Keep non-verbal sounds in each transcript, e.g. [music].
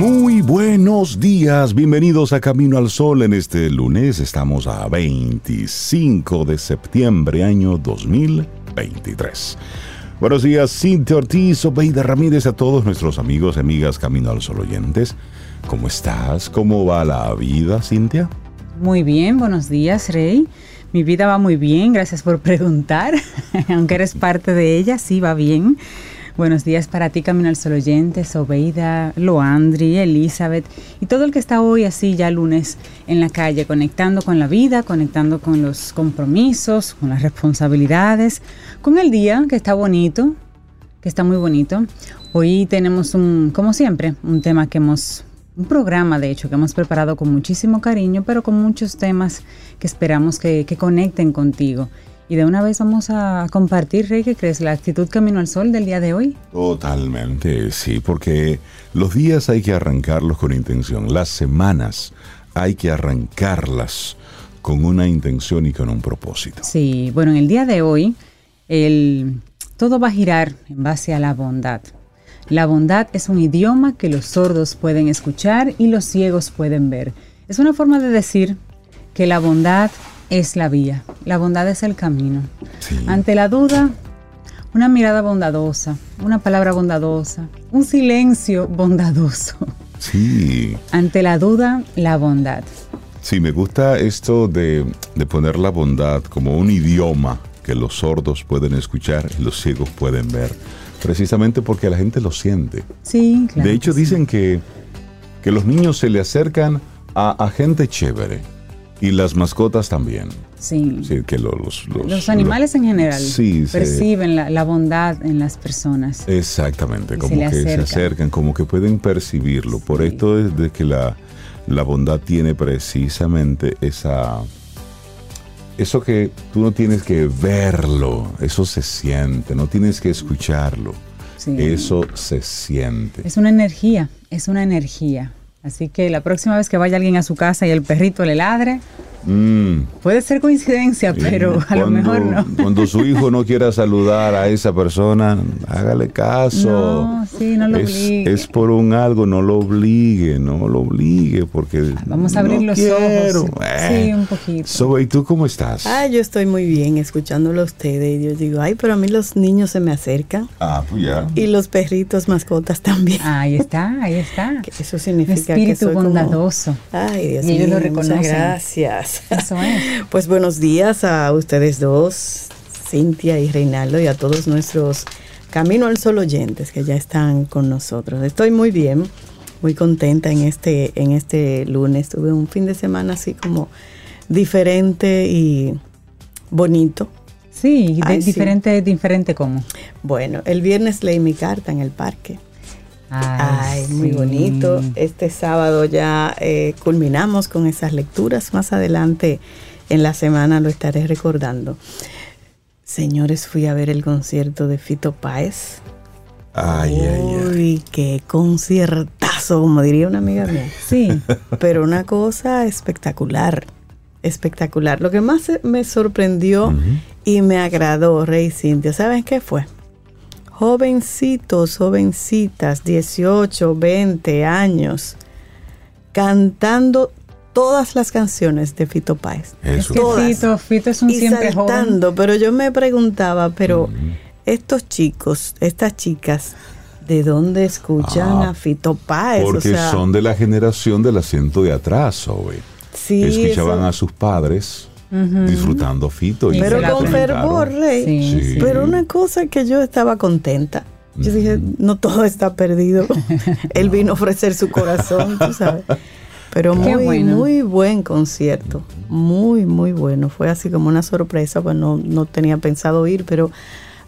Muy buenos días, bienvenidos a Camino al Sol en este lunes. Estamos a 25 de septiembre, año 2023. Buenos días, Cintia Ortiz, Obeida Ramírez, a todos nuestros amigos y amigas Camino al Sol oyentes. ¿Cómo estás? ¿Cómo va la vida, Cintia? Muy bien, buenos días, Rey. Mi vida va muy bien, gracias por preguntar. [laughs] Aunque eres parte de ella, sí va bien. Buenos días para ti, Camino al Sol oyentes, Obeida, Loandri, Elizabeth y todo el que está hoy así ya lunes en la calle, conectando con la vida, conectando con los compromisos, con las responsabilidades, con el día que está bonito, que está muy bonito. Hoy tenemos un, como siempre, un tema que hemos un programa, de hecho, que hemos preparado con muchísimo cariño, pero con muchos temas que esperamos que conecten contigo. Y de una vez vamos a compartir, Rey, ¿qué crees? La actitud Camino al Sol del día de hoy. Totalmente, sí, porque los días hay que arrancarlos con intención, las semanas hay que arrancarlas con una intención y con un propósito. Sí, bueno, en el día de hoy, el, todo va a girar en base a la bondad. La bondad es un idioma que los sordos pueden escuchar y los ciegos pueden ver. Es una forma de decir que la bondad es la vía, la bondad es el camino. Sí. Ante la duda, una mirada bondadosa, una palabra bondadosa, un silencio bondadoso. Sí, Ante la duda, la bondad. sí, me gusta esto de, de poner la bondad como un idioma que los sordos pueden escuchar y los ciegos pueden ver, precisamente porque la gente lo siente. Sí, claro. de hecho, que sí. dicen que, que los niños se le acercan a, a gente chévere y las mascotas también. Sí. Sí, que lo- los, los, Los animales en general Sí, se- perciben la, la bondad en las personas. Exactamente, Y como se que se acercan. como que pueden percibirlo. Por esto es de que la, la bondad tiene precisamente esa... Eso que tú no tienes que verlo, eso se siente, no tienes que escucharlo, Sí. eso se siente. Es una energía, es una energía. Así que la próxima vez que vaya alguien a su casa y el perrito le ladre, Mm. puede ser coincidencia, pero a lo Cuando- mejor no. Cuando su hijo no quiera [laughs] saludar a esa persona, hágale caso. No, sí, no lo es, obligue. es por un algo, no lo obligue, no lo obligue, porque. Vamos a abrir no los quiero. ojos. Eh. Sí, un poquito. Sobe, ¿y tú cómo estás? Ah, yo estoy muy bien escuchándolo a ustedes. Y yo digo, ay, pero a mí los niños se me acercan. Ah, pues ya. Y los perritos, mascotas también. Ahí está, ahí está. [laughs] Que Eso significa que espíritu soy como- bondadoso. Ay, Dios Y ellos mío, lo reconocen. muchas gracias. Eso es. [laughs] Pues buenos días a ustedes dos, Cintia y Reinaldo, y a todos nuestros Camino al Sol oyentes que ya están con nosotros. Estoy muy bien, muy contenta en este, en este lunes. Tuve un fin de semana así como diferente y bonito. Sí, de- sí. diferente, diferente cómo. Bueno, el viernes leí mi carta en el parque. Ay, muy sí. bonito. Este sábado ya eh, culminamos con esas lecturas. Más adelante en la semana lo estaré recordando. Señores, fui a ver el concierto de Fito Páez. Ay, ay, ay. Uy, qué conciertazo, como diría una amiga mía. Sí, [laughs] Pero una cosa espectacular, espectacular. Lo que más me sorprendió y me agradó, Rey Cintia, ¿saben qué fue? Jovencitos, jovencitas, 18, 20 años, cantando todas las canciones de Fito Páez. es Eso. que Todas. Fito, Fito es un Y siempre joven. saltando, pero yo me preguntaba, pero estos chicos, estas chicas, ¿de dónde escuchan Ah, a Fito Páez? O Porque sea, son de la generación del asiento de atrás, Sobe. sí, Escuchaban eso- a sus padres disfrutando Fito. y Pero con fervor, Rey. Sí, Sí. sí. Pero una cosa que yo estaba contenta. Yo dije, no todo está perdido. [laughs] Él vino a ofrecer su corazón, tú sabes. Pero muy, bueno. muy buen concierto. Muy, muy bueno. Fue así como una sorpresa, pues no, no tenía pensado ir, pero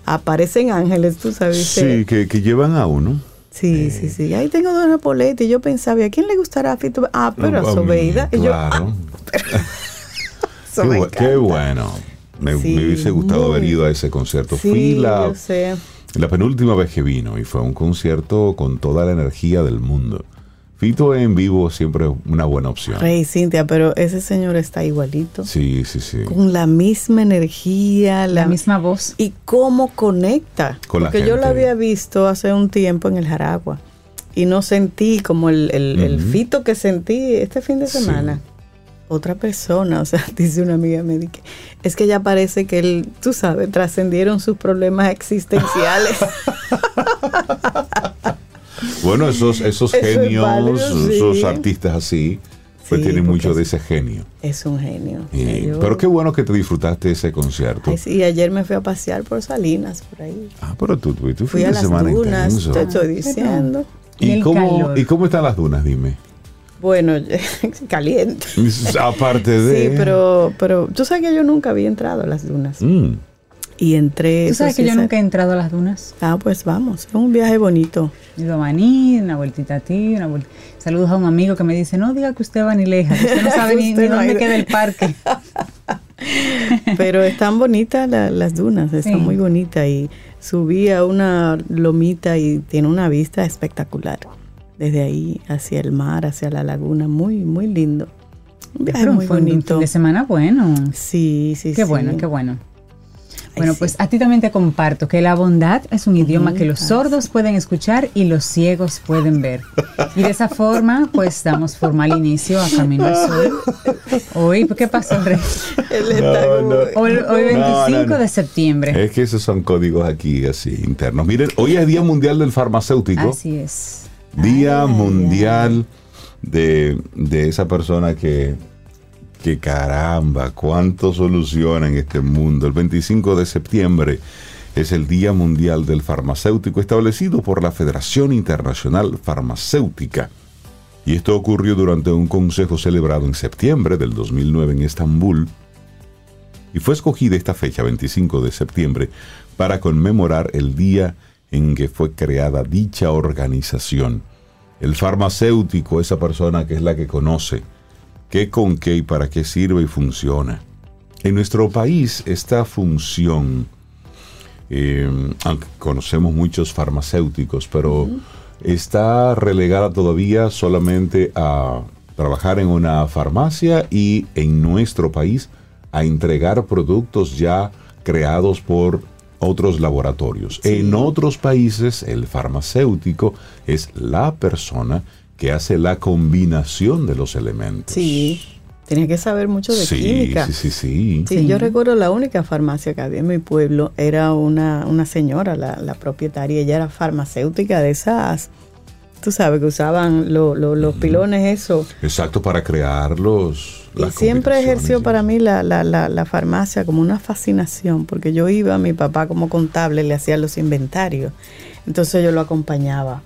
aparecen ángeles, tú sabes. Sí, que, que llevan a uno. Sí, sí, sí. Ahí tengo dos napoletas y yo pensaba, ¿y a quién le gustará Fito? Ah, pero a mí, Sobeida. Y yo, Claro. [laughs] eso qué, me qué bueno. Me, Sí, me hubiese gustado haber ido a ese concierto. Sí, Fui la, yo sé. la penúltima vez que vino y fue un concierto con toda la energía del mundo. Fito en vivo siempre es una buena opción. Rey Cintia, pero ese señor está igualito. Sí, sí, sí. Con la misma energía, la, La misma voz. y cómo conecta. Con la Porque yo gente. había visto hace un tiempo en el Jaragua y no sentí como el, el- el Ujú. fito que sentí este fin de Sí. Otra persona, o sea, [laughs] dice una amiga me que es que ya parece que él, tú sabes, trascendieron sus problemas existenciales. [laughs] Bueno, esos, esos Eso es genios, válido, sí. esos artistas así, pues Sí, tienen mucho de ese genio. es un genio. Y- Yo- pero qué bueno que te disfrutaste ese concierto. Ay, sí, y ayer me fui a pasear por Salinas, por ahí. Ah, pero tú tuviste un Fui a de las semana dunas, intenso. te estoy diciendo. Y ¿Y el cómo, calor. ¿Y cómo están las dunas? Dime. Bueno, [laughs] caliente. [laughs] Aparte de. Sí, pero, pero tú sabes que yo nunca había entrado a las dunas. Mm, Y entré. Tú sabes que yo nunca he entrado a las dunas. Ah, pues vamos. Es un viaje bonito. He ido a Maní, una vueltita a ti, una vuelta. Saludos a un amigo que me dice, no diga que usted va ni leja, que usted no [laughs] sabe ni, Usted ni no dónde queda el parque. Pero están bonitas la- las dunas, están Sí. muy bonitas. Y subí a una lomita y tiene una vista espectacular. Desde ahí hacia el mar, hacia la laguna. Muy, muy lindo. Un viaje Pero muy fue un fin de semana bueno. Sí, sí, Qué sí. bueno, qué bueno. Ay, Bueno, sí. pues a ti también te comparto que la bondad es un idioma que los Ah, sordos pueden escuchar y los ciegos pueden ver. Y de esa forma, pues damos formal inicio a Camino al Sol. Hoy, ¿qué pasó, Rey? No, no. Hoy, hoy 25 No, no, no. de septiembre. Es que esos son códigos aquí así internos. Miren, hoy es Día Mundial del Farmacéutico. Así es. Día Mundial de, de esa persona que, que caramba, cuánto soluciona en este mundo. El 25 de septiembre es el Día Mundial del Farmacéutico establecido por la Federación Internacional Farmacéutica. Y esto ocurrió durante un consejo celebrado en septiembre del 2009 en Estambul. Y fue escogida esta fecha, 25 de septiembre, para conmemorar el día en que fue creada dicha organización. El farmacéutico, esa persona que es la que conoce qué con qué y para qué sirve y funciona. En nuestro país, esta función, eh, aunque conocemos muchos farmacéuticos, pero está relegada todavía solamente a trabajar en una farmacia y en nuestro país a entregar productos ya creados por otros laboratorios. En otros países, el farmacéutico es la persona que hace la combinación de los elementos. Sí, tenía que saber mucho de sí, química. sí, sí, sí. Sí, Sí. yo recuerdo la única farmacia que había en mi pueblo era una, una señora, la, la propietaria, ella era farmacéutica de esas, tú sabes, que usaban lo- lo- los pilones, eso. Exacto, para crear los... Y siempre ejerció para mí la, la, la, la farmacia como una fascinación, porque yo iba, mi papá como contable le hacía los inventarios, entonces yo lo acompañaba.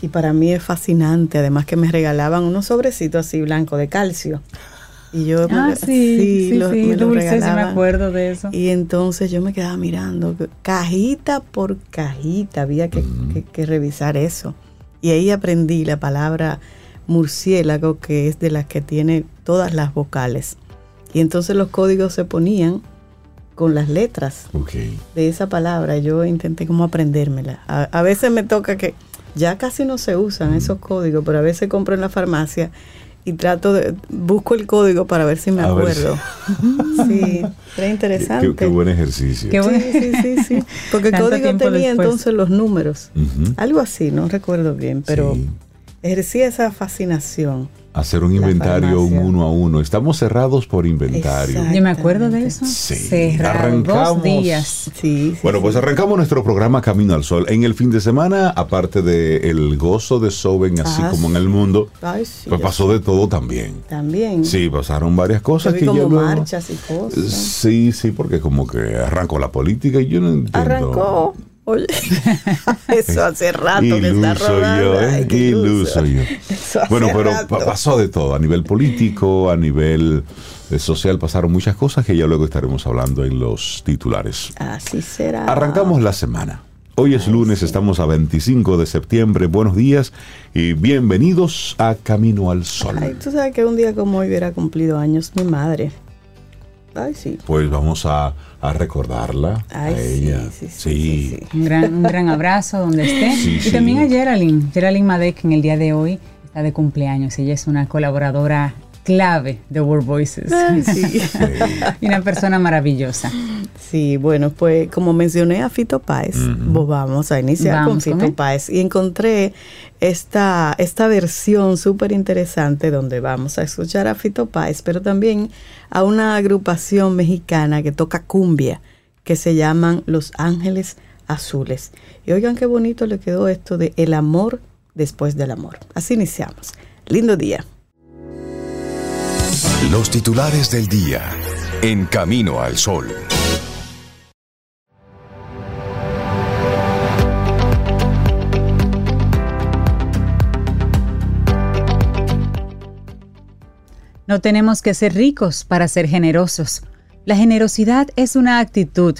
Y para mí es fascinante, además que me regalaban unos sobrecitos así blancos de calcio. Y yo Ah, me- sí, sí, lo- sí, me lo dulce, sí me regalaban. acuerdo de eso. Y entonces yo me quedaba mirando, cajita por cajita, había que, que- que revisar eso. Y ahí aprendí la palabra murciélago, que es de las que tiene todas las vocales. Y entonces los códigos se ponían con las letras de esa palabra. Yo intenté como aprendérmela. A, a veces me toca que ya casi no se usan esos códigos, pero a veces compro en la farmacia y trato de, busco el código para ver si me acuerdo. [laughs] Sí, era interesante. Qué, qué buen ejercicio. Qué bueno. Sí, sí, sí, sí. [laughs] Porque el código tenía después. entonces los números. Algo así, no recuerdo bien, pero Sí. Ejercía esa fascinación. Hacer un inventario un uno a uno. Estamos cerrados por inventario. Yo me acuerdo de eso. Sí, Cerrado arrancamos. dos días. Sí, sí, Bueno, sí. pues arrancamos nuestro programa Camino al Sol. En el fin de semana, aparte de el gozo de Soben, así Ah, como en el mundo, Ay, sí, pues pasó de todo también. También. Sí, pasaron varias Yo cosas vi que como luego- marchas y cosas. Sí, sí, porque como que arrancó la política y yo no entiendo. Arrancó. Oye, [laughs] eso hace rato que está rodando. yo, ¿eh? Ay, Iluso yo. Bueno, pero rato. pasó de todo, a nivel político, a nivel eh, social, pasaron muchas cosas que ya luego estaremos hablando en los titulares. Así será. Arrancamos la semana. Hoy es lunes, estamos a 25 de septiembre. Buenos días y bienvenidos a Camino al Sol. Ay, tú sabes que un día como hoy hubiera cumplido años mi madre. Ay, sí. Pues vamos a, a recordarla Ay, a ella. sí, sí, sí, sí. Un gran, un gran abrazo donde esté. Sí, y también a Geraldine, Geraldine Madec, en el día de hoy está de cumpleaños. Ella es una colaboradora clave de World Voices. Ay, [laughs] sí. y una persona maravillosa. Sí, bueno, pues como mencioné a Fito Páez, pues vamos a iniciar Vamos con con Fito él. Páez y encontré esta, esta versión súper interesante donde vamos a escuchar a Fito Páez, pero también a una agrupación mexicana que toca cumbia, que se llaman Los Ángeles Azules. Y oigan qué bonito le quedó esto de el amor después del amor. Así iniciamos. Lindo día. Los titulares del día. En Camino al Sol. No tenemos que ser ricos para ser generosos. La generosidad es una actitud,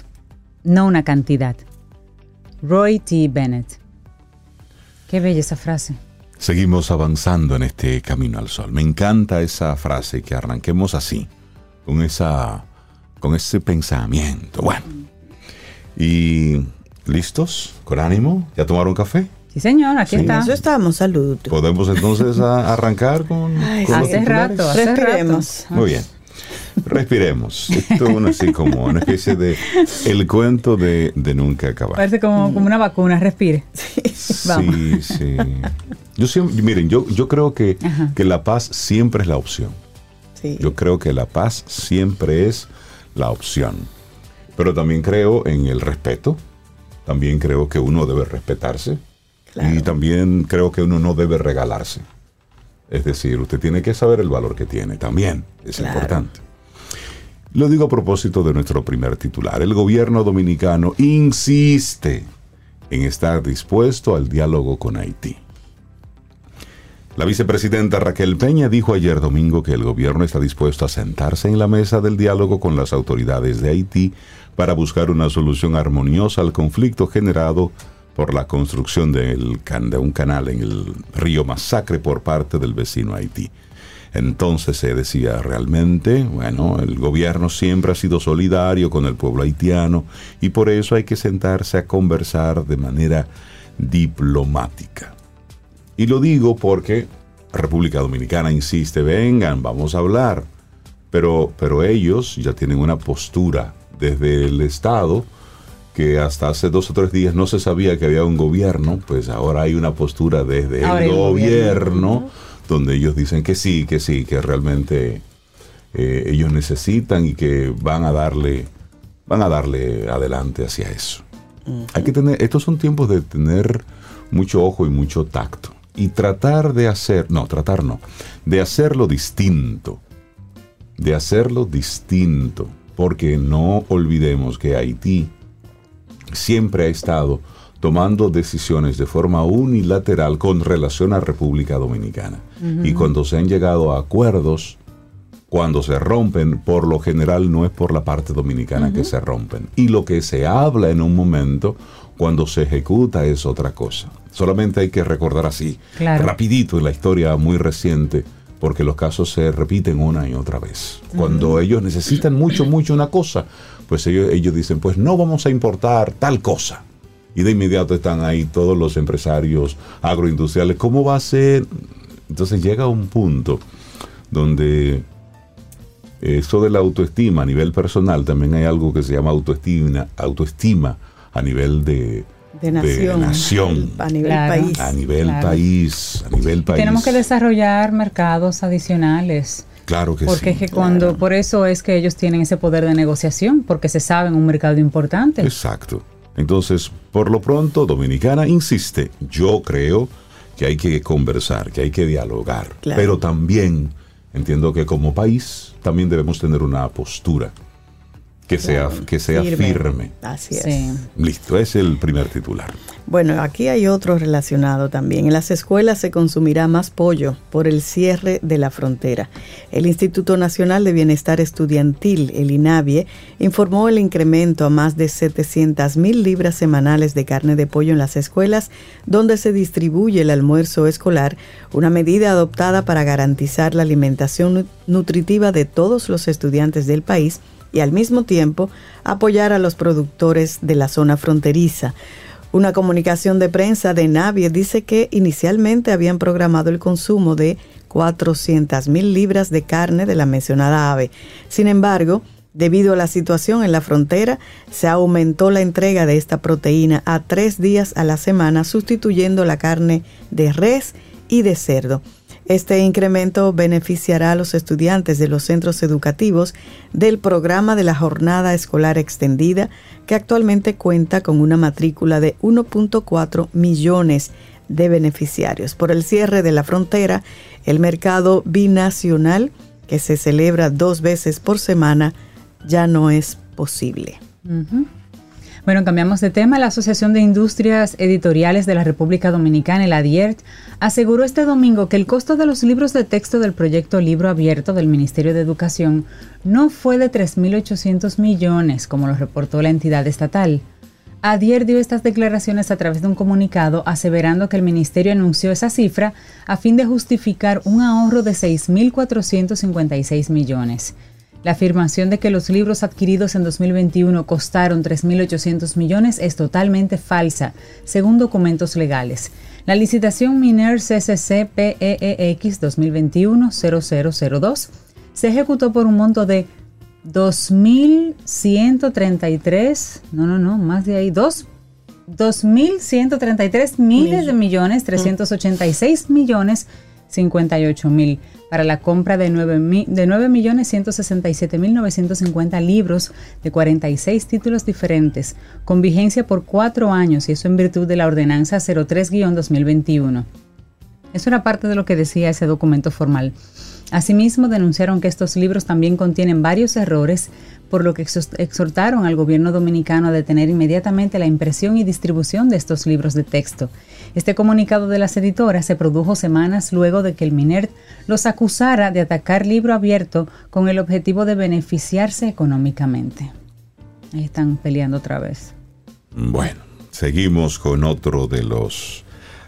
no una cantidad. Roy T. Bennett. Qué bella esa frase. Seguimos avanzando en este Camino al Sol. Me encanta esa frase que arranquemos así, con esa con ese pensamiento. Bueno. Y listos, con ánimo, ¿ya tomaron café? Sí, señor, aquí Sí. está. Eso estamos, salud. Podemos entonces a- arrancar con, Ay, con los Hace titulares? rato, hace Respiremos. rato. Muy bien. Respiremos. Esto es una- así como una especie de el cuento de, de nunca acabar. Parece como, como una vacuna, respire. [laughs] Vamos. Sí, sí. Yo siempre, miren, yo, yo creo que, que la paz siempre es la opción. Sí. Yo creo que la paz siempre es la opción. Pero también creo en el respeto. También creo que uno debe respetarse. Claro. Y también creo que uno no debe regalarse. Es decir, usted tiene que saber el valor que tiene también. Es Claro. importante. Lo digo a propósito de nuestro primer titular. El gobierno dominicano insiste en estar dispuesto al diálogo con Haití. La vicepresidenta Raquel Peña dijo ayer domingo que el gobierno está dispuesto a sentarse en la mesa del diálogo con las autoridades de Haití para buscar una solución armoniosa al conflicto generado por la construcción de un canal en el río Masacre por parte del vecino Haití. Entonces se decía realmente, bueno, el gobierno siempre ha sido solidario con el pueblo haitiano y por eso hay que sentarse a conversar de manera diplomática. Y lo digo porque República Dominicana insiste, vengan, vamos a hablar. Pero, pero ellos ya tienen una postura desde el Estado que hasta hace dos o tres días no se sabía que había un gobierno, pues ahora hay una postura desde Ahora el gobierno. donde ellos dicen que sí, que sí, que realmente eh, ellos necesitan y que van a darle, van a darle adelante hacia eso. Hay que tener, estos son tiempos de tener mucho ojo y mucho tacto. Y tratar de hacer, no, tratar no, de hacerlo distinto. De hacerlo distinto. Porque no olvidemos que Haití siempre ha estado tomando decisiones de forma unilateral con relación a República Dominicana. Y cuando se han llegado a acuerdos, cuando se rompen, por lo general no es por la parte dominicana que se rompen. Y lo que se habla en un momento, cuando se ejecuta es otra cosa. Solamente hay que recordar así, Claro. rapidito en la historia muy reciente, porque los casos se repiten una y otra vez. Cuando ellos necesitan mucho, mucho una cosa, pues ellos, ellos dicen, pues no vamos a importar tal cosa. Y de inmediato están ahí todos los empresarios agroindustriales. ¿Cómo va a ser? Entonces llega un punto donde eso de la autoestima a nivel personal, también hay algo que se llama autoestima, autoestima a nivel de, de nación. nación, A nivel Claro. país. a nivel Claro. país, a nivel país. Tenemos que desarrollar mercados adicionales. Claro que Porque sí. es que cuando, por eso es que ellos tienen ese poder de negociación, porque se saben un mercado importante. Exacto. Entonces, por lo pronto, Dominicana insiste, yo creo que hay que conversar, que hay que dialogar, Claro. pero también entiendo que como país también debemos tener una postura que sea, que sea firme. Así es. Listo, es el primer titular. Bueno, aquí hay otro relacionado también. En las escuelas se consumirá más pollo por el cierre de la frontera. El Instituto Nacional de Bienestar Estudiantil, el INAVIE, informó el incremento a más de 700 mil libras semanales de carne de pollo en las escuelas donde se distribuye el almuerzo escolar, una medida adoptada para garantizar la alimentación nutritiva de todos los estudiantes del país y al mismo tiempo apoyar a los productores de la zona fronteriza. Una comunicación de prensa de Navie dice que inicialmente habían programado el consumo de 400 mil libras de carne de la mencionada ave. Sin embargo, debido a la situación en la frontera, se aumentó la entrega de esta proteína a tres días a la semana, sustituyendo la carne de res y de cerdo. Este incremento beneficiará a los estudiantes de los centros educativos del programa de la jornada escolar extendida, que actualmente cuenta con una matrícula de 1.4 millones de beneficiarios. Por el cierre de la frontera, el mercado binacional, que se celebra dos veces por semana, ya no es posible. Bueno, cambiamos de tema. La Asociación de Industrias Editoriales de la República Dominicana, el ADIERT, aseguró este domingo que el costo de los libros de texto del proyecto Libro Abierto del Ministerio de Educación no fue de 3.800 millones, como lo reportó la entidad estatal. ADIERT dio estas declaraciones a través de un comunicado aseverando que el ministerio anunció esa cifra a fin de justificar un ahorro de 6.456 millones. La afirmación de que los libros adquiridos en 2021 costaron 3.800 millones es totalmente falsa, según documentos legales. La licitación Miner CCC PEEX 2021-0002 se ejecutó por un monto de 2.133, no, no, no, más de ahí, 2 2.133 miles de millones, 386 millones, 58 mil para la compra de 9.167.950 libros de 46 títulos diferentes, con vigencia por cuatro años, y eso en virtud de la Ordenanza 03-2021. Eso era parte de lo que decía ese documento formal. Asimismo, denunciaron que estos libros también contienen varios errores por lo que exhortaron al gobierno dominicano a detener inmediatamente la impresión y distribución de estos libros de texto. Este comunicado de las editoras se produjo semanas luego de que el MINERT los acusara de atacar libro abierto con el objetivo de beneficiarse económicamente. Ahí están peleando otra vez. Bueno, seguimos con otro de los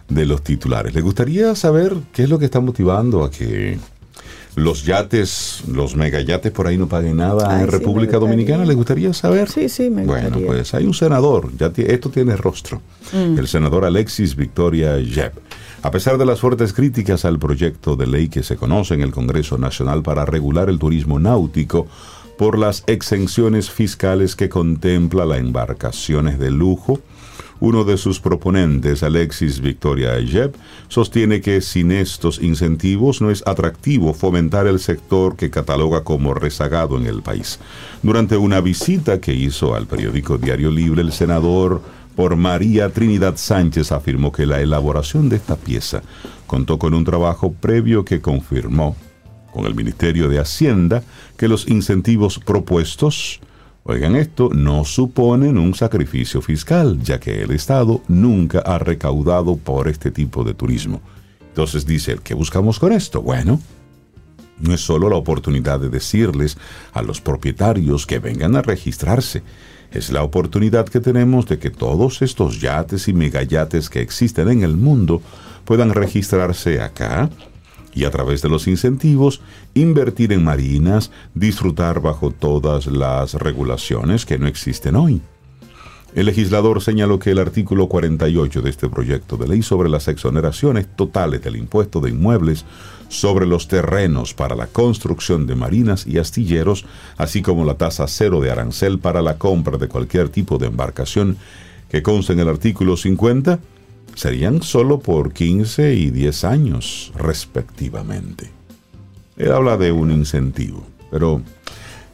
de los titulares. ¿Le gustaría saber qué es lo que está motivando a que los yates, los megayates por ahí no paguen nada en República Dominicana. ¿Le gustaría saber? Sí, sí, me gustaría. Bueno, pues hay un senador, ya esto tiene rostro, mm. el senador Alexis Victoria Jeb. A pesar de las fuertes críticas al proyecto de ley que se conoce en el Congreso Nacional para regular el turismo náutico, por las exenciones fiscales que contempla las embarcaciones de lujo, uno de sus proponentes, Alexis Victoria Ayeb, sostiene que sin estos incentivos no es atractivo fomentar el sector que cataloga como rezagado en el país. Durante una visita que hizo al periódico Diario Libre, el senador por María Trinidad Sánchez afirmó que la elaboración de esta pieza contó con un trabajo previo que confirmó con el Ministerio de Hacienda que los incentivos propuestos Oigan esto, no suponen un sacrificio fiscal, ya que el Estado nunca ha recaudado por este tipo de turismo. Entonces dice, ¿qué buscamos con esto? Bueno, no es solo la oportunidad de decirles a los propietarios que vengan a registrarse, es la oportunidad que tenemos de que todos estos yates y megayates que existen en el mundo puedan registrarse acá y a través de los incentivos invertir en marinas, disfrutar bajo todas las regulaciones que no existen hoy. El legislador señaló que el artículo 48 de este proyecto de ley sobre las exoneraciones totales del impuesto de inmuebles sobre los terrenos para la construcción de marinas y astilleros, así como la tasa cero de arancel para la compra de cualquier tipo de embarcación que consta en el artículo 50, serían solo por 15 y 10 años respectivamente. Él habla de un incentivo, pero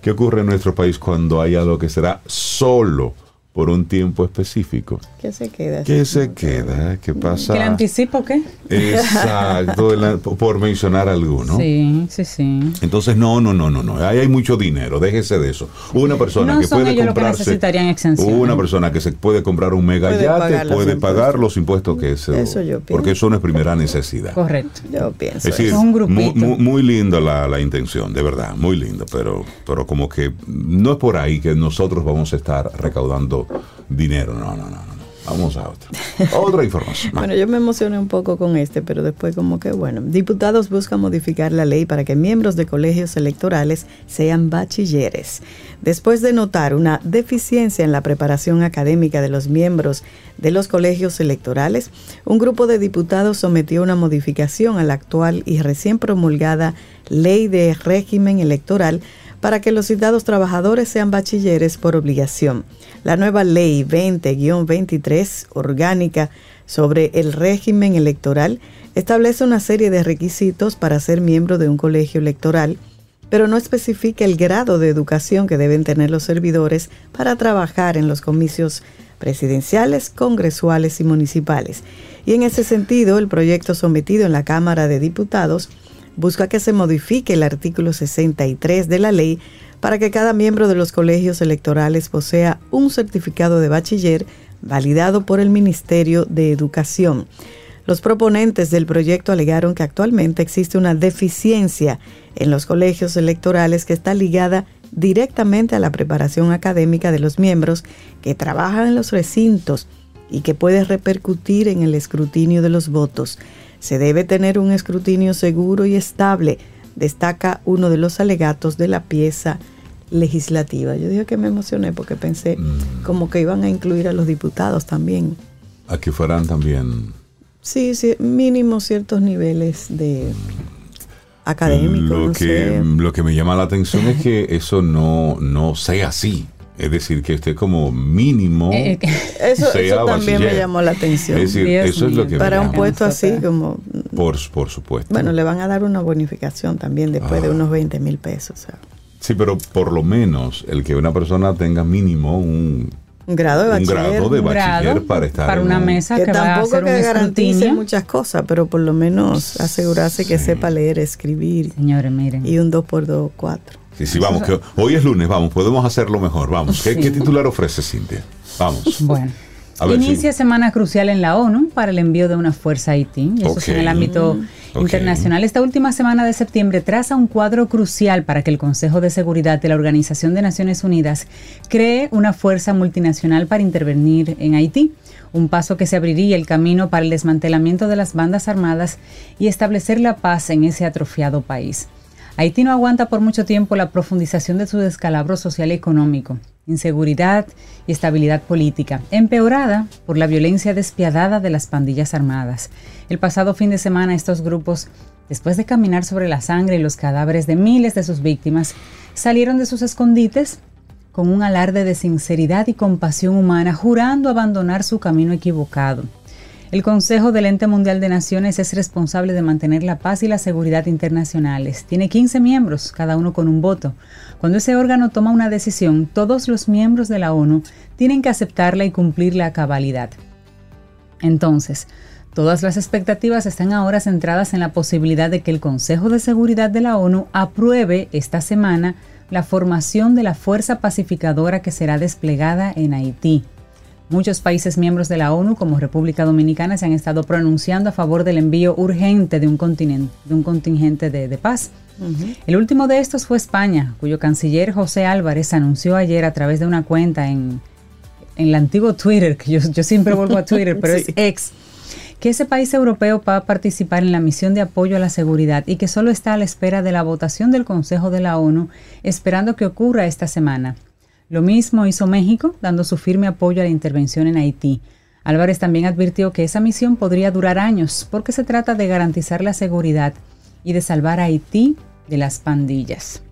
¿qué ocurre en nuestro país cuando hay algo que será solo por un tiempo específico. ¿Qué se queda? ¿Qué se queda? ¿Qué pasa? ¿El anticipo qué? Exacto, el- por mencionar alguno. Sí, sí, sí. Entonces, no, no, no, no, no. Ahí hay mucho dinero, déjese de eso. Una persona No que son puede ellos los que comprarse. necesitarían exenciones. Una persona que se puede comprar un mega Puede yate pagar los puede impuestos. pagar los impuestos que eso. Eso yo pienso. Porque eso no es primera necesidad. Correcto. Yo pienso. Es decir, Es un grupito. muy, muy, muy linda la, la intención, de verdad, muy lindo, pero, pero como que no es por ahí que nosotros vamos a estar recaudando dinero, no, no, no, no. Vamos a otra. Otra información. Bueno, yo me emocioné un poco con este, pero después como que bueno, diputados buscan modificar la ley para que miembros de colegios electorales sean bachilleres. Después de notar una deficiencia en la preparación académica de los miembros de los colegios electorales, un grupo de diputados sometió una modificación a la actual y recién promulgada ley de régimen electoral para que los citados trabajadores sean bachilleres por obligación. La nueva ley 20-23 orgánica sobre el régimen electoral establece una serie de requisitos para ser miembro de un colegio electoral, pero no especifica el grado de educación que deben tener los servidores para trabajar en los comicios presidenciales, congresuales y municipales. Y en ese sentido, el proyecto sometido en la Cámara de Diputados busca que se modifique el artículo 63 de la ley para que cada miembro de los colegios electorales posea un certificado de bachiller validado por el Ministerio de Educación. Los proponentes del proyecto alegaron que actualmente existe una deficiencia en los colegios electorales que está ligada directamente a la preparación académica de los miembros que trabajan en los recintos y que puede repercutir en el escrutinio de los votos. Se debe tener un escrutinio seguro y estable, destaca uno de los alegatos de la pieza legislativa. Yo dije que me emocioné porque pensé como que iban a incluir a los diputados también. A que fueran también Sí, sí, mínimo ciertos niveles de académicos. Lo no que, sé. lo que me llama la atención es que [laughs] eso no, no sea así. Es decir, que esté como mínimo. Eh, eh, Eso, sea eso también me llamó la atención. Es decir, Dios eso es lo mío. que me Para un puesto así como... Por, por supuesto. Bueno, le van a dar una bonificación también después de Ah. unos 20 mil pesos. o sea, Sí, pero por lo menos el que una persona tenga mínimo un, un grado de un bachiller. grado de un bachiller grado para estar para en una un- mesa que que, va a tampoco hacer un que garantice escrutinio. muchas cosas, pero por lo menos asegurarse que Sí. sepa leer, escribir Señores, miren. y un 2x2, 4. Vamos, que hoy es lunes, vamos, podemos hacerlo mejor, vamos. ¿Qué, Sí. qué titular ofrece Cintia? Vamos. Bueno. Ver, Inicia sí. semana crucial en la ONU para el envío de una fuerza a Haití. Eso es en el ámbito internacional. Esta última semana de septiembre traza un cuadro crucial para que el Consejo de Seguridad de la Organización de Naciones Unidas cree una fuerza multinacional para intervenir en Haití. Un paso que se abriría el camino para el desmantelamiento de las bandas armadas y establecer la paz en ese atrofiado país. Haití no aguanta por mucho tiempo la profundización de su descalabro social y económico, inseguridad y estabilidad política, empeorada por la violencia despiadada de las pandillas armadas. El pasado fin de semana estos grupos, después de caminar sobre la sangre y los cadáveres de miles de sus víctimas, salieron de sus escondites con un alarde de sinceridad y compasión humana, jurando abandonar su camino equivocado. El Consejo del Ente Mundial de Naciones es responsable de mantener la paz y la seguridad internacionales. Tiene 15 miembros, cada uno con un voto. Cuando ese órgano toma una decisión, todos los miembros de la ONU tienen que aceptarla y cumplirla a cabalidad. Entonces, todas las expectativas están ahora centradas en la posibilidad de que el Consejo de Seguridad de la ONU apruebe esta semana la formación de la fuerza pacificadora que será desplegada en Haití. Muchos países miembros de la ONU, como República Dominicana, se han estado pronunciando a favor del envío urgente de un, continente, de un contingente de, de paz. El último de estos fue España, cuyo canciller José Álvarez anunció ayer a través de una cuenta en, en el antiguo Twitter, que yo, yo siempre vuelvo a Twitter, [laughs] pero Sí. es ex, que ese país europeo va a participar en la misión de apoyo a la seguridad y que solo está a la espera de la votación del Consejo de la ONU, esperando que ocurra esta semana. Lo mismo hizo México, dando su firme apoyo a la intervención en Haití. Álvarez también advirtió que esa misión podría durar años porque se trata de garantizar la seguridad y de salvar a Haití de las pandillas.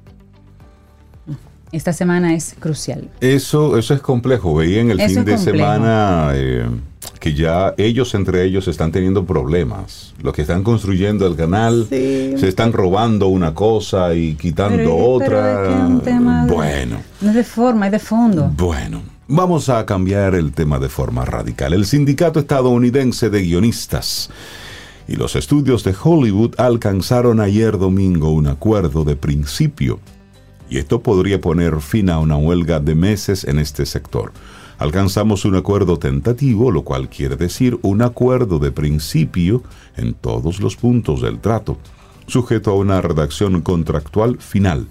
Esta semana es crucial. Eso, eso es complejo. Veía en el Eso fin de semana eh, que ya ellos entre ellos están teniendo problemas. Los que están construyendo el canal Sí. se están robando una cosa y quitando Pero- pero otra. es que es un tema de- bueno, No es de forma, es de fondo. bueno. Vamos a cambiar el tema de forma radical. El Sindicato Estadounidense de Guionistas y los estudios de Hollywood alcanzaron ayer domingo un acuerdo de principio. Y esto podría poner fin a una huelga de meses en este sector. Alcanzamos un acuerdo tentativo, lo cual quiere decir un acuerdo de principio en todos los puntos del trato, sujeto a una redacción contractual final.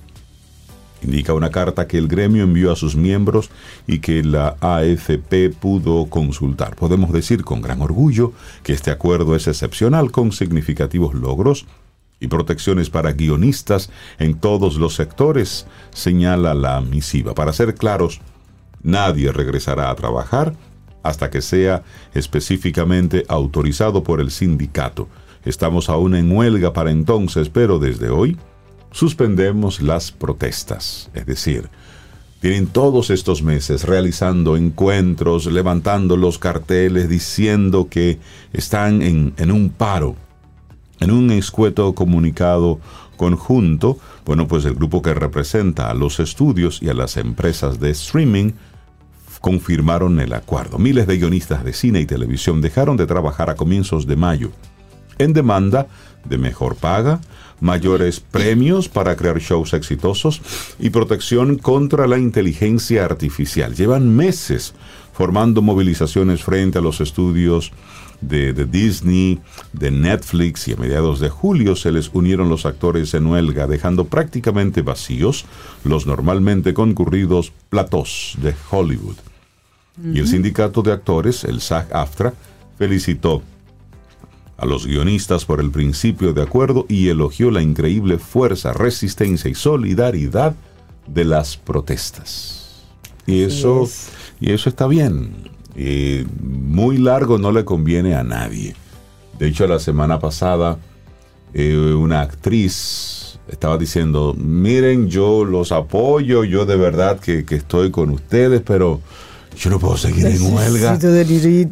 Indica una carta que el gremio envió a sus miembros y que la AFP pudo consultar. Podemos decir con gran orgullo que este acuerdo es excepcional con significativos logros y protecciones para guionistas en todos los sectores, señala la misiva. Para ser claros, nadie regresará a trabajar hasta que sea específicamente autorizado por el sindicato. Estamos aún en huelga para entonces, pero desde hoy suspendemos las protestas. Es decir, tienen todos estos meses realizando encuentros, levantando los carteles, diciendo que están en, en un paro, en un escueto comunicado conjunto. Bueno, pues el grupo que representa a los estudios y a las empresas de streaming confirmaron el acuerdo. Miles de guionistas de cine y televisión dejaron de trabajar a comienzos de mayo en demanda de mejor paga, mayores premios para crear shows exitosos y protección contra la inteligencia artificial. Llevan meses formando movilizaciones frente a los estudios de, de, Disney, de Netflix y a mediados de julio se les unieron los actores en huelga, dejando prácticamente vacíos los normalmente concurridos platós de Hollywood. Y el sindicato de actores, el SAG-AFTRA, felicitó a los guionistas por el principio de acuerdo y elogió la increíble fuerza, resistencia y solidaridad de las protestas. Y eso, y eso está bien. Y muy largo no le conviene a nadie. De hecho, la semana pasada, eh, una actriz estaba diciendo, miren, yo los apoyo, yo de verdad que, que estoy con ustedes, pero yo no puedo seguir en huelga.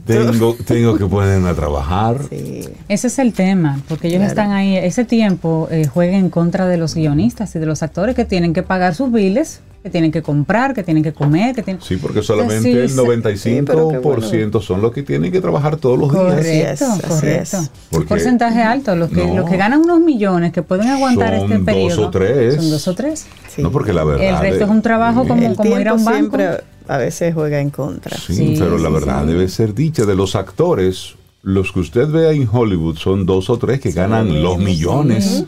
Tengo, tengo que ponerme a trabajar. Sí. Ese es el tema, porque ellos claro. están ahí, ese tiempo eh, juega en contra de los guionistas y de los actores que tienen que pagar sus biles, que tienen que comprar, que tienen que comer, que tienen... Sí, porque solamente sí, el 95% sí, bueno. son los que tienen que trabajar todos los correcto, días. Correcto, correcto. Un porcentaje alto, los que, no, los que ganan unos millones, que pueden aguantar este periodo. Dos o tres. Son dos o tres. No, porque la verdad... El resto es un trabajo como, el como ir a un banco. Siempre a veces juega en contra. Sí, sí pero la verdad sí. debe ser dicha de los actores. Los que usted vea en Hollywood son dos o tres que ganan los millones.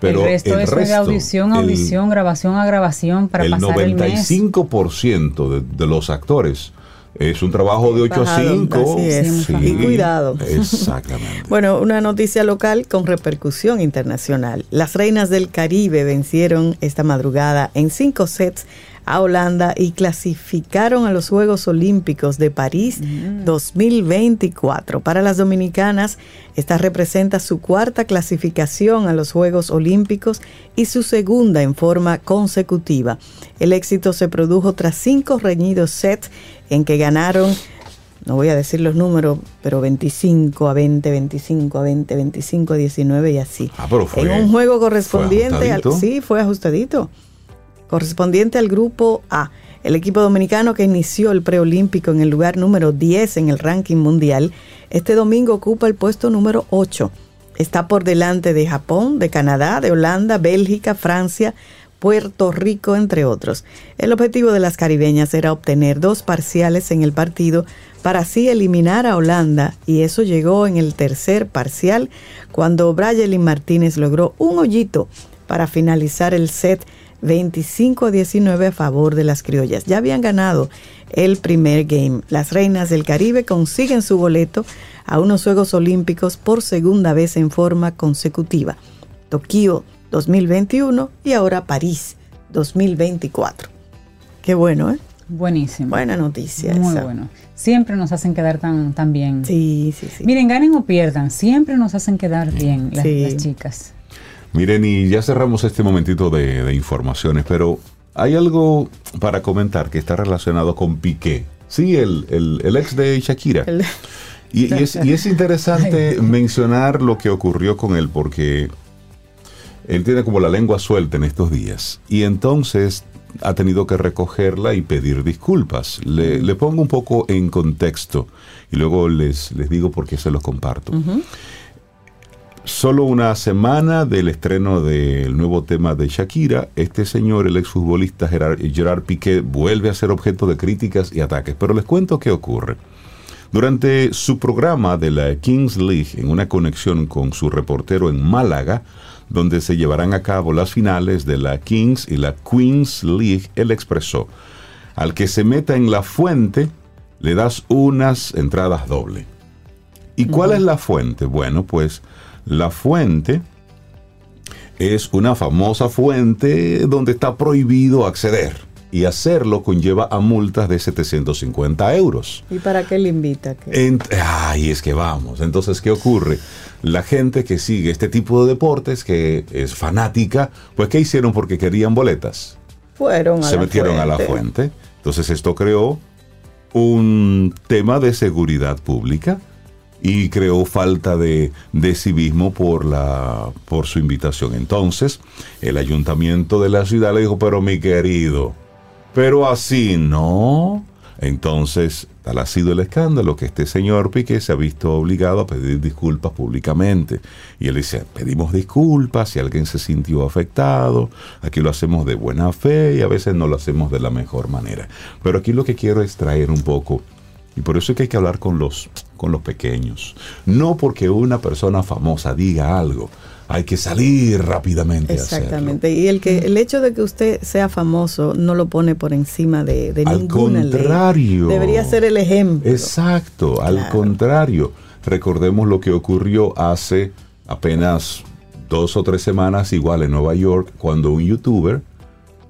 Pero el resto el es resto, de audición a audición, el, grabación a grabación para el pasar el mes. 95% de, de, los actores es un trabajo de 8 a 5. Sí, y cuidado. Exactamente. [laughs] bueno, una noticia local con repercusión internacional. Las reinas del Caribe vencieron esta madrugada en cinco sets a Holanda y clasificaron a los Juegos Olímpicos de París mm. 2024. Para las dominicanas, esta representa su cuarta clasificación a los Juegos Olímpicos y su segunda en forma consecutiva. El éxito se produjo tras cinco reñidos sets en que ganaron no voy a decir los números, pero 25 a 20, 25 a 20, 25 a 19 y así. Ah, pero fue, en un juego correspondiente al sí, fue ajustadito correspondiente al grupo A. El equipo dominicano que inició el preolímpico en el lugar número 10 en el ranking mundial, este domingo ocupa el puesto número 8. Está por delante de Japón, de Canadá, de Holanda, Bélgica, Francia, Puerto Rico, entre otros. El objetivo de las caribeñas era obtener dos parciales en el partido para así eliminar a Holanda y eso llegó en el tercer parcial cuando Brayelin Martínez logró un hoyito para finalizar el set 25 a 19 a favor de las criollas. Ya habían ganado el primer game. Las reinas del Caribe consiguen su boleto a unos Juegos Olímpicos por segunda vez en forma consecutiva. Tokio 2021 y ahora París 2024. Qué bueno, ¿eh? Buenísimo. Buena noticia. Muy esa. bueno. Siempre nos hacen quedar tan, tan bien. Sí, sí, sí. Miren, ganen o pierdan, siempre nos hacen quedar bien las, Sí. las chicas. Miren, y ya cerramos este momentito de, de informaciones, pero hay algo para comentar que está relacionado con Piqué. Sí, el, el, el ex de Shakira. El- Y, y es, y es [laughs] interesante mencionar lo que ocurrió con él porque él tiene como la lengua suelta en estos días. Y entonces ha tenido que recogerla y pedir disculpas. Le, le pongo un poco en contexto y luego les, les digo por qué se los comparto. Solo una semana del estreno del nuevo tema de Shakira, este señor, el exfutbolista Gerard, Gerard Piqué, vuelve a ser objeto de críticas y ataques. Pero les cuento qué ocurre. Durante su programa de la Kings League, en una conexión con su reportero en Málaga, donde se llevarán a cabo las finales de la Kings y la Queens League, él expresó, al que se meta en la fuente, le das unas entradas doble. ¿Y cuál es la fuente? Bueno, pues la fuente es una famosa fuente donde está prohibido acceder y hacerlo conlleva a multas de 750 euros. ¿Y para qué le invita? Ay, es que vamos. Entonces, ¿qué ocurre? La gente que sigue este tipo de deportes, que es fanática, pues ¿qué hicieron? Porque querían boletas. Fueron a Se la metieron a la fuente. Entonces esto creó un tema de seguridad pública y creó falta de, civismo por, la, por su invitación. Entonces, el ayuntamiento de la ciudad le dijo, pero mi querido, pero así no. Entonces, tal ha sido el escándalo que este señor Piqué se ha visto obligado a pedir disculpas públicamente. Y él dice, pedimos disculpas si alguien se sintió afectado, aquí lo hacemos de buena fe y a veces no lo hacemos de la mejor manera. Pero aquí lo que quiero es traer un poco, y por eso es que hay que hablar con los, con los pequeños. No porque una persona famosa diga algo, hay que salir rápidamente a hacerlo. Exactamente. Y el que el hecho de que usted sea famoso no lo pone por encima de, de Al ninguna ley. contrario. Debería ser el ejemplo. Exacto, al contrario. Recordemos lo que ocurrió hace apenas dos o tres semanas, igual en Nueva York, cuando un youtuber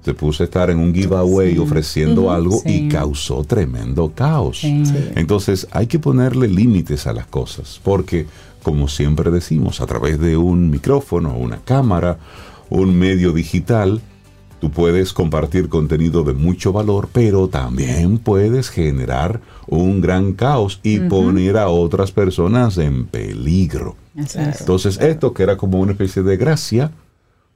se puso a estar en un giveaway ofreciendo algo y causó tremendo caos. Sí. Entonces hay que ponerle límites a las cosas, porque como siempre decimos, a través de un micrófono, una cámara, un medio digital, tú puedes compartir contenido de mucho valor, pero también puedes generar un gran caos y poner a otras personas en peligro. Entonces esto, que era como una especie de gracia,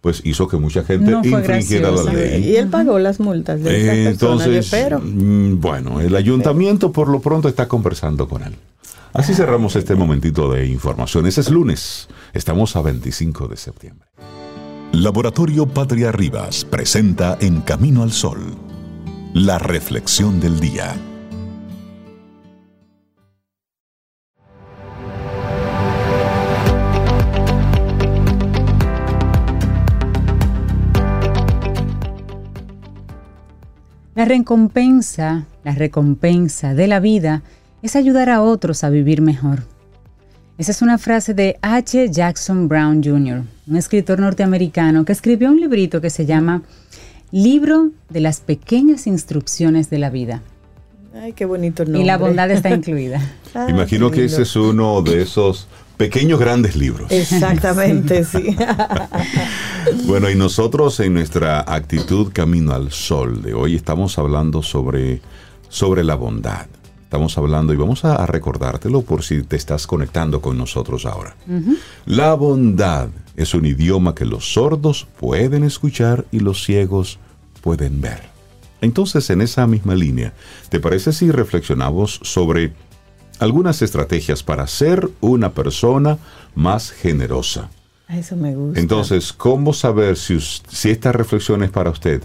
pues hizo que mucha gente No infringiera la ley. Y él pagó las multas de esas personas, yo Entonces, mm, bueno, el ayuntamiento por lo pronto está conversando con él. Así cerramos este momentito de informaciones. Es lunes, estamos a 25 de septiembre. Laboratorio Patria Rivas presenta En Camino al Sol, la reflexión del día. La recompensa, la recompensa de la vida es ayudar a otros a vivir mejor. Esa es una frase de H. Jackson Brown Jr., un escritor norteamericano que escribió un librito que se llama Libro de las pequeñas instrucciones de la vida. Ay, qué bonito el nombre. Y la bondad está [laughs] incluida. Ah, Imagino que ese es uno de esos pequeños grandes libros. Exactamente, sí. [laughs] Bueno, y nosotros en nuestra actitud Camino al Sol de hoy estamos hablando sobre, sobre la bondad. Estamos hablando y vamos a, a recordártelo por si te estás conectando con nosotros ahora. La bondad es un idioma que los sordos pueden escuchar y los ciegos pueden ver. Entonces, en esa misma línea, ¿te parece si reflexionamos sobre algunas estrategias para ser una persona más generosa? A Eso me gusta. Entonces, ¿cómo saber si, si esta reflexión es para usted?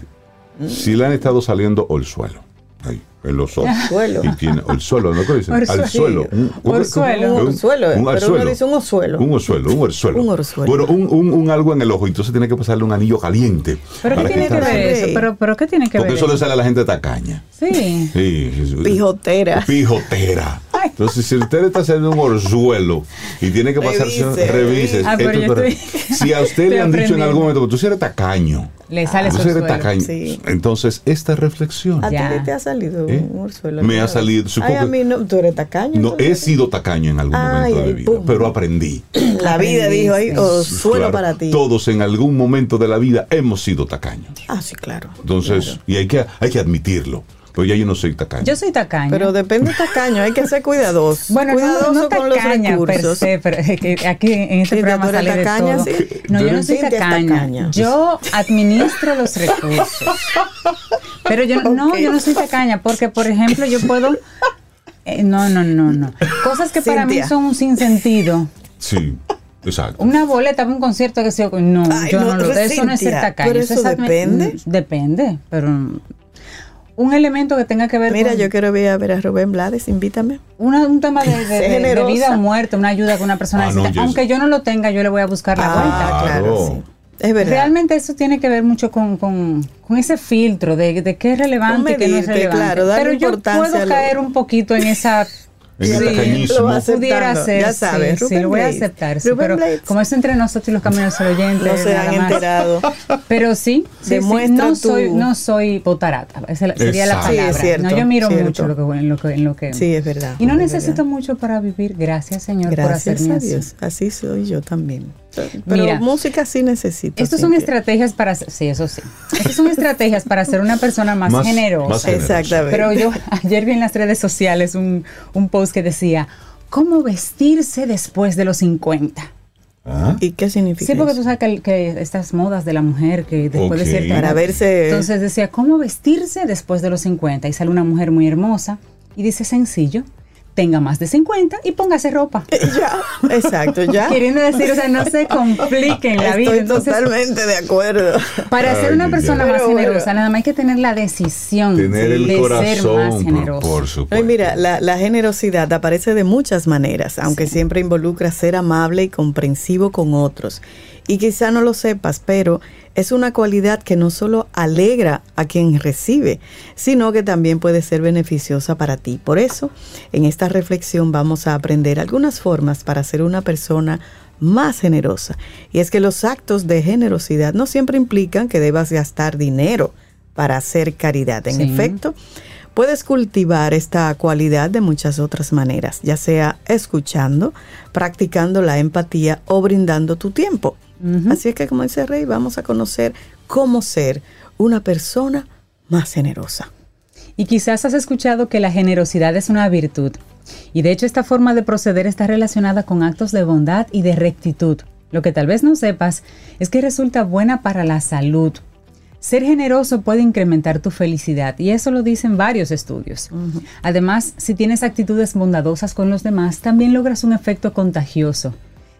Si le han estado saliendo al suelo. Ahí, en los ojos. Suelo. Y tiene el suelo, ¿no? ¿Cómo dicen? Al suelo. Un, un- Orzuelo. Un orzuelo, un pero orzuelo. uno dice un orzuelo. Un orzuelo, un orzuelo. Un orzuelo. Bueno, un, un- un algo en el ojo, entonces tiene que pasarle un anillo caliente. ¿Pero qué tiene que ver eso? Rey. ¿Pero, pero qué tiene que Porque ver eso le sale a la gente tacaña. Sí, sí. Pijotera. Pijotera. Entonces, si usted está haciendo un orzuelo y tiene que pasarse, Revise. revise. Ah, esto estoy- Si a usted [laughs] le han dicho en algún momento, tú sí eres tacaño. Le sale su orzuelo. tacaño. Sí. Entonces, esta reflexión. ¿A ti te ha salido ¿Eh? un orzuelo? Me ha salido, supongo Ay, a que- mí no, tú eres tacaño. No, he sido tacaño en algún Ay, momento de mi vida, pum. pero aprendí. [clears throat] La vida dijo ahí, orzuelo Claro, para ti. Todos en algún momento de la vida hemos sido tacaños. Ah, sí, claro. Entonces, Claro. y hay que, hay que admitirlo. Pues ya yo no soy tacaño. Yo soy tacaña. Pero depende tacaño, hay que ser cuidadoso. [laughs] Bueno, no, cuidadoso no con los tacaña per recursos. se, pero es que aquí en este Sí, programa sale de tacaña, todo. sí. No, yo no soy Cintia tacaña. tacaña. Yo administro los recursos. Pero yo no, Ok. yo no soy tacaña porque, por ejemplo, yo puedo... eh, no, no, no, no. Cosas que para mí Cintia. son un sinsentido. Sí, exacto. Una boleta para un concierto que sea no, Ay, yo no, no, lo pero eso no es ser Cintia, tacaño. pero eso eso es admi- depende. mm, Depende, pero un elemento que tenga que ver Mira, con yo quiero ver a ver a Rubén Blades, invítame. una- un tema de, de- Sé [laughs] de- de generosa. vida o muerte, una ayuda que una persona Ah, no. Aunque yo no lo tenga, yo le voy a buscar la. Ah, claro, Claro. sí. Es verdad. Realmente eso tiene que ver mucho con, con- con ese filtro de, de qué es relevante y qué no es relevante. claro, Pero yo puedo lo- caer un poquito en esa... [laughs] En el tacañismo. Pudiera ser, ya sí, sabes, sí, Rubén lo voy a aceptar, sí, pero Blades. como es entre nosotros y los caminos del oyente, No se han enterado. [laughs] Pero sí, sí, sí, no tu- soy, no soy botarata, esa sería la Exacto. Sí, es palabra. cierto, no, yo miro cierto. mucho lo que, en lo que, en lo que Sí, es verdad. y no es necesito verdad. mucho para vivir. Gracias, Señor, por Gracias hacerme a así. Dios. Así soy yo también. Pero Mira, música sí necesito. Estas son estrategias para, sí, eso sí. Estas son estrategias para ser una persona más, Más- generosa. más. Exactamente. Pero yo ayer vi en las redes sociales un, un post que decía, ¿cómo vestirse después de los 50? Ah, ¿Y qué significa Sí, porque tú sabes que, que estas modas de la mujer que después Ok. de cierta Para verse... Entonces decía, ¿cómo vestirse después de los 50? Y sale una mujer muy hermosa y dice sencillo, tenga más de 50 y póngase ropa. ya, exacto, ya. [laughs] Queriendo decir, o sea, no se compliquen la vida. Estoy totalmente de acuerdo. para ser una persona más Pero bueno. generosa, nada más hay que tener la decisión tener el de ser más corazón, por, generoso. por supuesto. mira, la, la generosidad aparece de muchas maneras, aunque siempre involucra ser amable y comprensivo con otros. Y quizá no lo sepas, pero es una cualidad que no solo alegra a quien recibe, sino que también puede ser beneficiosa para ti. Por eso, en esta reflexión vamos a aprender algunas formas para ser una persona más generosa. Y es que los actos de generosidad no siempre implican que debas gastar dinero para hacer caridad. En Sí. efecto, Puedes cultivar esta cualidad de muchas otras maneras, ya sea escuchando, practicando la empatía o brindando tu tiempo. Así es que, como dice Rey, vamos a conocer cómo ser una persona más generosa. Y quizás has escuchado que la generosidad es una virtud. Y de hecho esta forma de proceder está relacionada con actos de bondad y de rectitud. Lo que tal vez no sepas es que resulta buena para la salud. Ser generoso puede incrementar tu felicidad y eso lo dicen varios estudios. Además, si tienes actitudes bondadosas con los demás, también logras un efecto contagioso.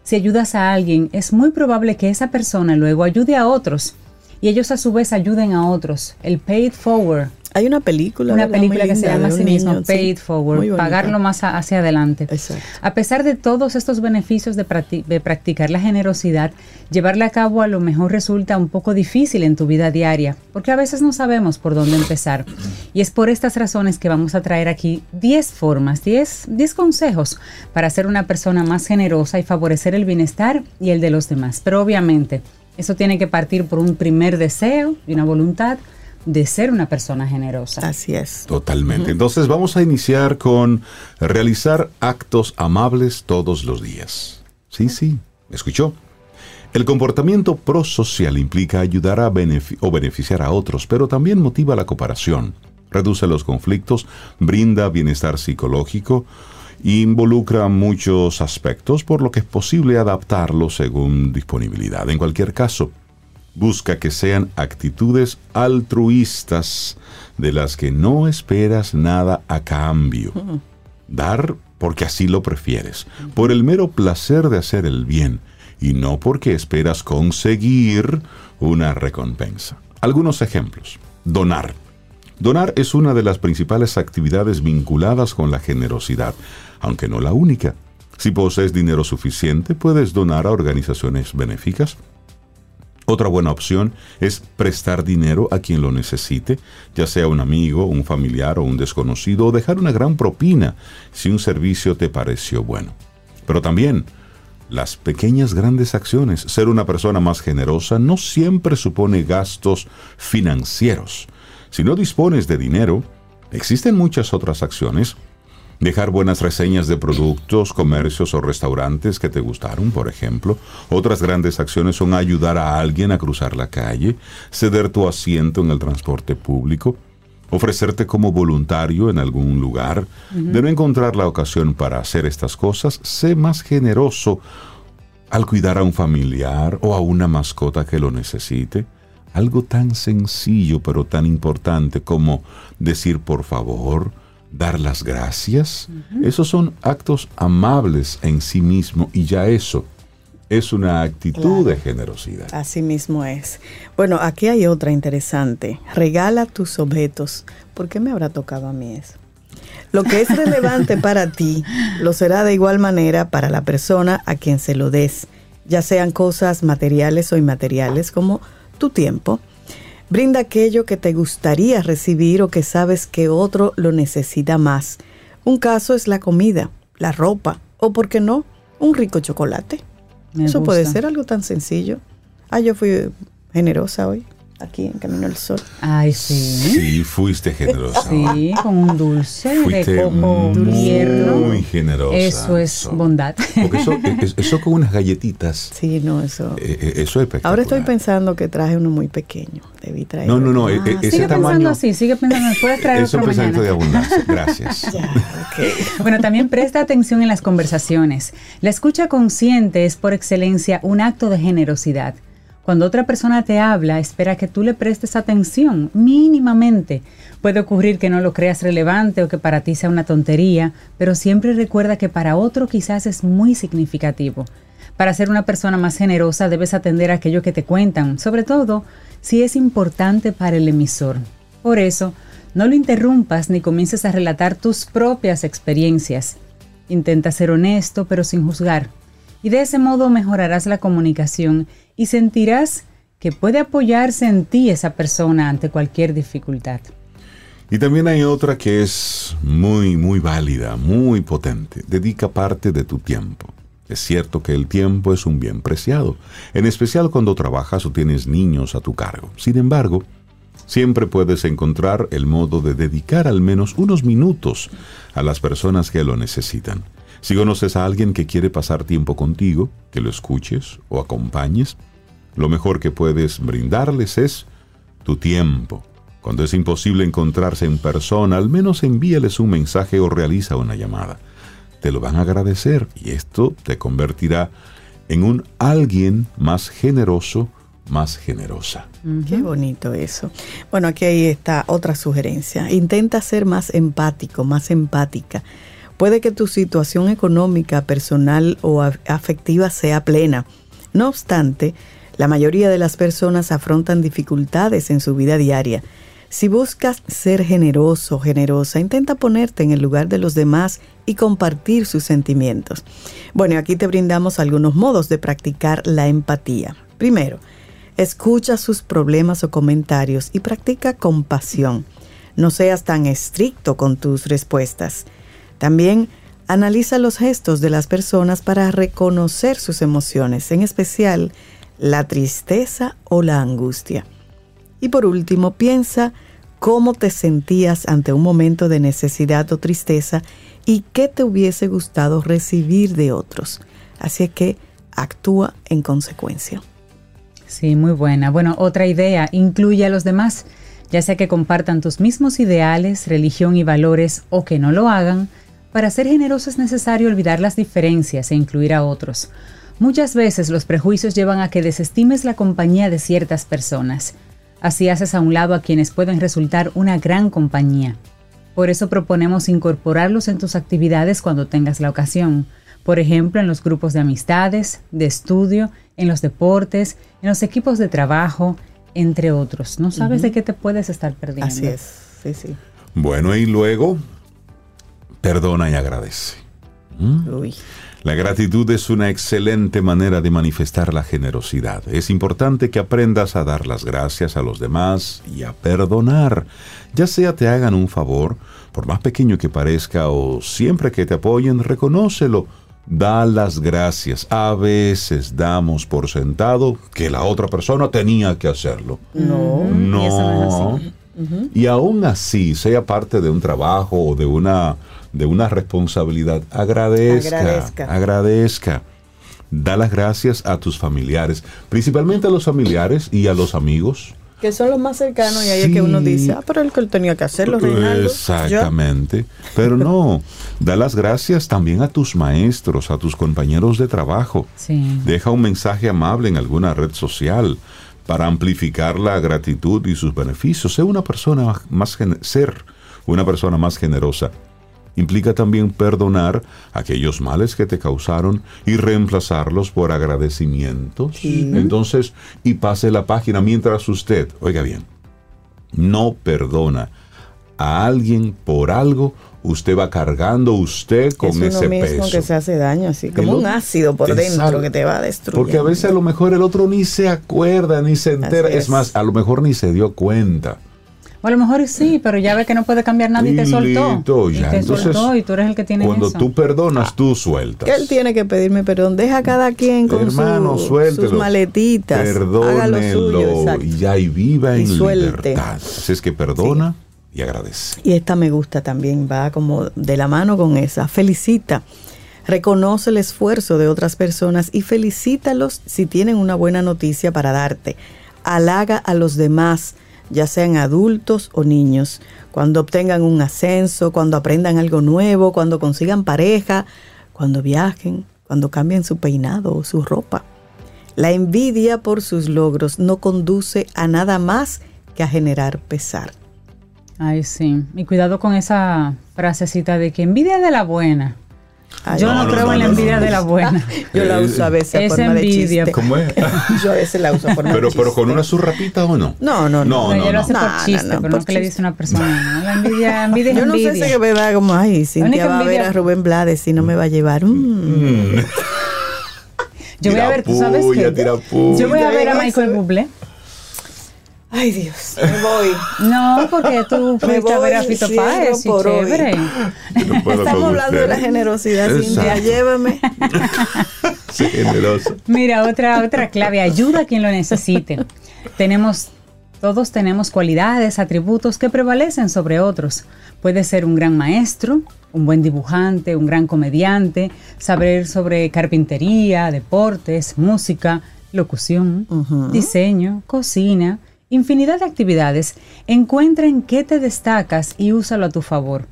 Si ayudas a alguien, es muy probable que esa persona luego ayude a otros y ellos a su vez ayuden a otros. El paid forward Hay una película, una película que se llama así mismo, niño, sí. Paid Forward, pagarlo más a- hacia adelante. Exacto. A pesar de todos estos beneficios de practicar la generosidad, llevarla a cabo a lo mejor resulta un poco difícil en tu vida diaria, porque a veces no sabemos por dónde empezar. Y es por estas razones que vamos a traer aquí 10 formas, 10, 10 consejos para ser una persona más generosa y favorecer el bienestar y el de los demás. Pero obviamente, eso tiene que partir por un primer deseo y una voluntad de ser una persona generosa. Así es. Totalmente. Entonces vamos a iniciar con realizar actos amables todos los días. Sí, sí, escuchó. El comportamiento prosocial implica ayudar a o beneficiar a otros, pero también motiva la cooperación, reduce los conflictos, brinda bienestar psicológico, involucra muchos aspectos, por lo que es posible adaptarlo según disponibilidad. En cualquier caso, busca que sean actitudes altruistas de las que no esperas nada a cambio. Dar porque así lo prefieres, por el mero placer de hacer el bien y no porque esperas conseguir una recompensa. Algunos ejemplos. Donar. Donar es una de las principales actividades vinculadas con la generosidad, aunque no la única. Si posees dinero suficiente, puedes donar a organizaciones benéficas, otra buena opción es prestar dinero a quien lo necesite, ya sea un amigo, un familiar o un desconocido, o dejar una gran propina si un servicio te pareció bueno. Pero también, las pequeñas grandes acciones, ser una persona más generosa no siempre supone gastos financieros. Si no dispones de dinero, existen muchas otras acciones Dejar buenas reseñas de productos, comercios o restaurantes que te gustaron, por ejemplo. Otras grandes acciones son ayudar a alguien a cruzar la calle, ceder tu asiento en el transporte público, ofrecerte como voluntario en algún lugar, de no encontrar la ocasión para hacer estas cosas, sé más generoso al cuidar a un familiar o a una mascota que lo necesite. Algo tan sencillo pero tan importante como decir por favor, dar las gracias. Esos son actos amables en sí mismo y ya eso es una actitud de generosidad. Así mismo es. Bueno, aquí hay otra interesante. Regala tus objetos. ¿Por qué me habrá tocado a mí eso? Lo que es relevante [laughs] para ti lo será de igual manera para la persona a quien se lo des, ya sean cosas materiales o inmateriales como tu tiempo. Brinda aquello que te gustaría recibir o que sabes que otro lo necesita más. Un caso es la comida, la ropa o, por qué no, un rico chocolate. Eso puede ser algo tan sencillo. Ah, yo fui generosa hoy aquí en Camino al Sol. Ay, sí. Sí, fuiste generosa. Sí, con un dulce Fuiste de coco muy tierno. generosa. Eso es bondad. Porque eso, [laughs] es- eso con unas galletitas, Sí, no, eso. eh, eh, eso es espectacular. Ahora estoy pensando que traje uno muy pequeño. Debí traer. No, no, no, eh, Ah, ese sigue tamaño. pensando así, sigue pensando, puedes traer Eso otro es pensamiento de mañana. abundancia. [laughs] Gracias. [laughs] Bueno, también presta atención en las conversaciones. La escucha consciente es por excelencia un acto de generosidad. Cuando otra persona te habla, espera que tú le prestes atención, mínimamente. Puede ocurrir que no lo creas relevante o que para ti sea una tontería, pero siempre recuerda que para otro quizás es muy significativo. Para ser una persona más generosa debes atender a aquello que te cuentan, sobre todo si es importante para el emisor. Por eso, no lo interrumpas ni comiences a relatar tus propias experiencias. Intenta ser honesto pero sin juzgar. Y de ese modo mejorarás la comunicación y sentirás que puede apoyarse en ti esa persona ante cualquier dificultad. Y también hay otra que es muy, muy válida, muy potente. Dedica parte de tu tiempo. Es cierto que el tiempo es un bien preciado, en especial cuando trabajas o tienes niños a tu cargo. Sin embargo, siempre puedes encontrar el modo de dedicar al menos unos minutos a las personas que lo necesitan. Si conoces a alguien que quiere pasar tiempo contigo, que lo escuches o acompañes, lo mejor que puedes brindarles es tu tiempo. Cuando es imposible encontrarse en persona, al menos envíales un mensaje o realiza una llamada. Te lo van a agradecer y esto te convertirá en un alguien más generoso, más generosa. Qué bonito eso. Bueno, aquí ahí está otra sugerencia. Intenta ser más empático, más empática. Puede que tu situación económica, personal o af- afectiva sea plena. No obstante, la mayoría de las personas afrontan dificultades en su vida diaria. Si buscas ser generoso generosa, intenta ponerte en el lugar de los demás y compartir sus sentimientos. Bueno, aquí te brindamos algunos modos de practicar la empatía. Primero, Escucha sus problemas o comentarios y practica compasión. No seas tan estricto con tus respuestas. También analiza los gestos de las personas para reconocer sus emociones, en especial la tristeza o la angustia. Y por último, piensa cómo te sentías ante un momento de necesidad o tristeza y qué te hubiese gustado recibir de otros. Así que actúa en consecuencia. Sí, muy buena. Bueno, otra idea, incluye a los demás, ya sea que compartan tus mismos ideales, religión y valores o que no lo hagan. Para ser generoso es necesario olvidar las diferencias e incluir a otros. Muchas veces los prejuicios llevan a que desestimes la compañía de ciertas personas. Así haces a un lado a quienes pueden resultar una gran compañía. Por eso proponemos incorporarlos en tus actividades cuando tengas la ocasión. Por ejemplo, en los grupos de amistades, de estudio, en los deportes, en los equipos de trabajo, entre otros. No sabes de qué te puedes estar perdiendo. Así es, sí, sí. Bueno, y luego, perdona y agradece. Uy. La gratitud es una excelente manera de manifestar la generosidad. Es importante que aprendas a dar las gracias a los demás y a perdonar. Ya sea te hagan un favor, por más pequeño que parezca, o siempre que te apoyen, reconócelo. Da las gracias. A veces damos por sentado que la otra persona tenía que hacerlo. No. No. Y eso no es así. Y aún así, sea parte de un trabajo o de una, de una responsabilidad, agradezca, Agradezca. agradezca. Da las gracias a tus familiares, principalmente a los familiares y a los amigos, Que son los más cercanos y ahí es que uno dice, ah, pero el que él tenía que hacerlo, Reinaldo. Exactamente. Pero no, da las gracias también a tus maestros, a tus compañeros de trabajo. Sí. Deja un mensaje amable en alguna red social para amplificar la gratitud y sus beneficios. Sé una persona más gen- ser una persona más generosa. Implica también perdonar aquellos males que te causaron y reemplazarlos por agradecimientos. Entonces, y pase la página mientras usted, oiga bien, no perdona a alguien por algo, usted va cargando usted con es uno ese mismo peso. que se hace daño, así El como un ácido por dentro que te va a destruir. Porque a veces a lo mejor el otro ni se acuerda, ni se entera. Es. más, a lo mejor ni se dio cuenta. O a lo mejor sí, pero ya ve que no puede cambiar nada y te soltó. listo, y te Entonces, soltó y tú eres el que tiene Cuando eso. tú perdonas, tú sueltas. Él tiene que pedirme perdón. Deja a cada quien con Hermano, su- sus maletitas. Suyo, Perdónelo exacto. y ya y viva Y en suelte. libertad. Así es que perdona y agradece. Y esta me gusta también, va como de la mano con esa. Felicita. Reconoce el esfuerzo de otras personas y felicítalos si tienen una buena noticia para darte. Halaga a los demás, ya sean adultos o niños, cuando obtengan un ascenso, cuando aprendan algo nuevo, cuando consigan pareja, cuando viajen, cuando cambien su peinado o su ropa. La envidia por sus logros no conduce a nada más que a generar pesar. Ay, sí. Y cuidado con esa frasecita de que envidia de la buena. Ay, Yo no, no, no, creo no, en la no, envidia no. de la buena. [laughs] Yo la uso a veces a Esa forma de envidia. chiste. ¿Cómo es? [laughs] Yo a veces la uso a forma [laughs] pero, de pero chiste. con una surrapita o no. No, no, no. No, No, ella lo hace no, por no, chiste, no, pero por no que le dice una persona. ¿no? La envidia, envidia es Yo no sé si es verdad como, ay, Cintia va a ver a Rubén Blades y no me va a llevar. Mm. Yo voy a ver, tú sabes que puya. yo voy a ver a Michael. Bublé. Ay, Dios, me voy. [laughs] No, porque tú fuiste a ver a Fito Páez y chévere. No Estamos hablando de la generosidad, Cintia. Llévame. [laughs] Sí, generoso. Mira, otra, otra clave, ayuda a quien lo necesite. Tenemos, todos tenemos cualidades, atributos que prevalecen sobre otros. Puede ser un gran maestro, un buen dibujante, un gran comediante, saber sobre carpintería, deportes, música, locución, diseño, cocina, infinidad de actividades. Encuentra en qué te destacas y úsalo a tu favor.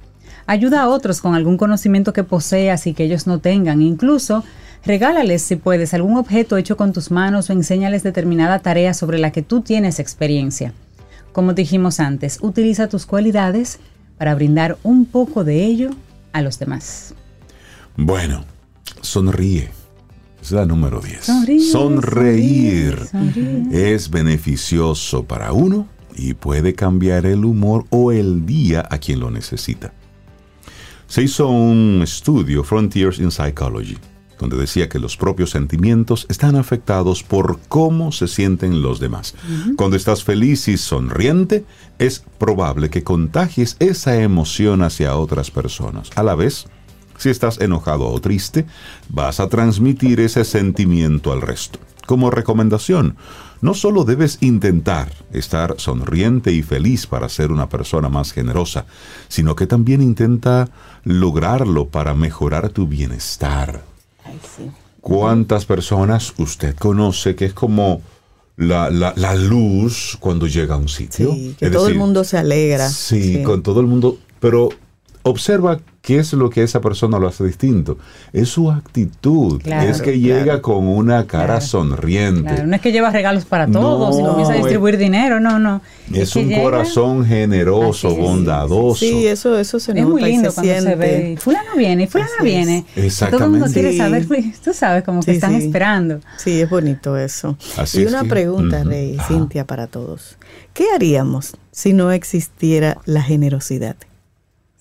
Ayuda a otros con algún conocimiento que poseas y que ellos no tengan. Incluso regálales, si puedes, algún objeto hecho con tus manos o enséñales determinada tarea sobre la que tú tienes experiencia. Como dijimos antes, utiliza tus cualidades para brindar un poco de ello a los demás. Bueno, sonríe. Es la número 10. Sonríe, Sonreír sonríe, es beneficioso para uno y puede cambiar el humor o el día a quien lo necesita. Se hizo un estudio, Frontiers in Psychology, donde decía que los propios sentimientos están afectados por cómo se sienten los demás. Cuando estás feliz y sonriente, es probable que contagies esa emoción hacia otras personas. A la vez, si estás enojado o triste, vas a transmitir ese sentimiento al resto. Como recomendación, no solo debes intentar estar sonriente y feliz para ser una persona más generosa, sino que también intenta lograrlo para mejorar tu bienestar. ¿Cuántas personas usted conoce que es como la, la- la luz cuando llega a un sitio? Sí, que Es todo el mundo se alegra. Sí, con todo el mundo, pero observa qué es lo que esa persona lo hace distinto. Es su actitud, Claro, es que claro. llega con una cara Claro. sonriente. Claro, no es que llevas regalos para No, todos y comienza a es- distribuir dinero, no, no. Es que un llega- corazón generoso, Así es. bondadoso. Sí, eso, eso se Es nota muy lindo y se cuando siente. se ve. y Fulano viene, y fulano Así es. viene. Exactamente. Todo el mundo quiere Sí. saber, [laughs] tú sabes, como que Sí, están sí. esperando. Sí, es bonito eso. Así y es una que- pregunta, Ujú. Rey, Ajá. Cintia, para todos. ¿Qué haríamos si no existiera la generosidad?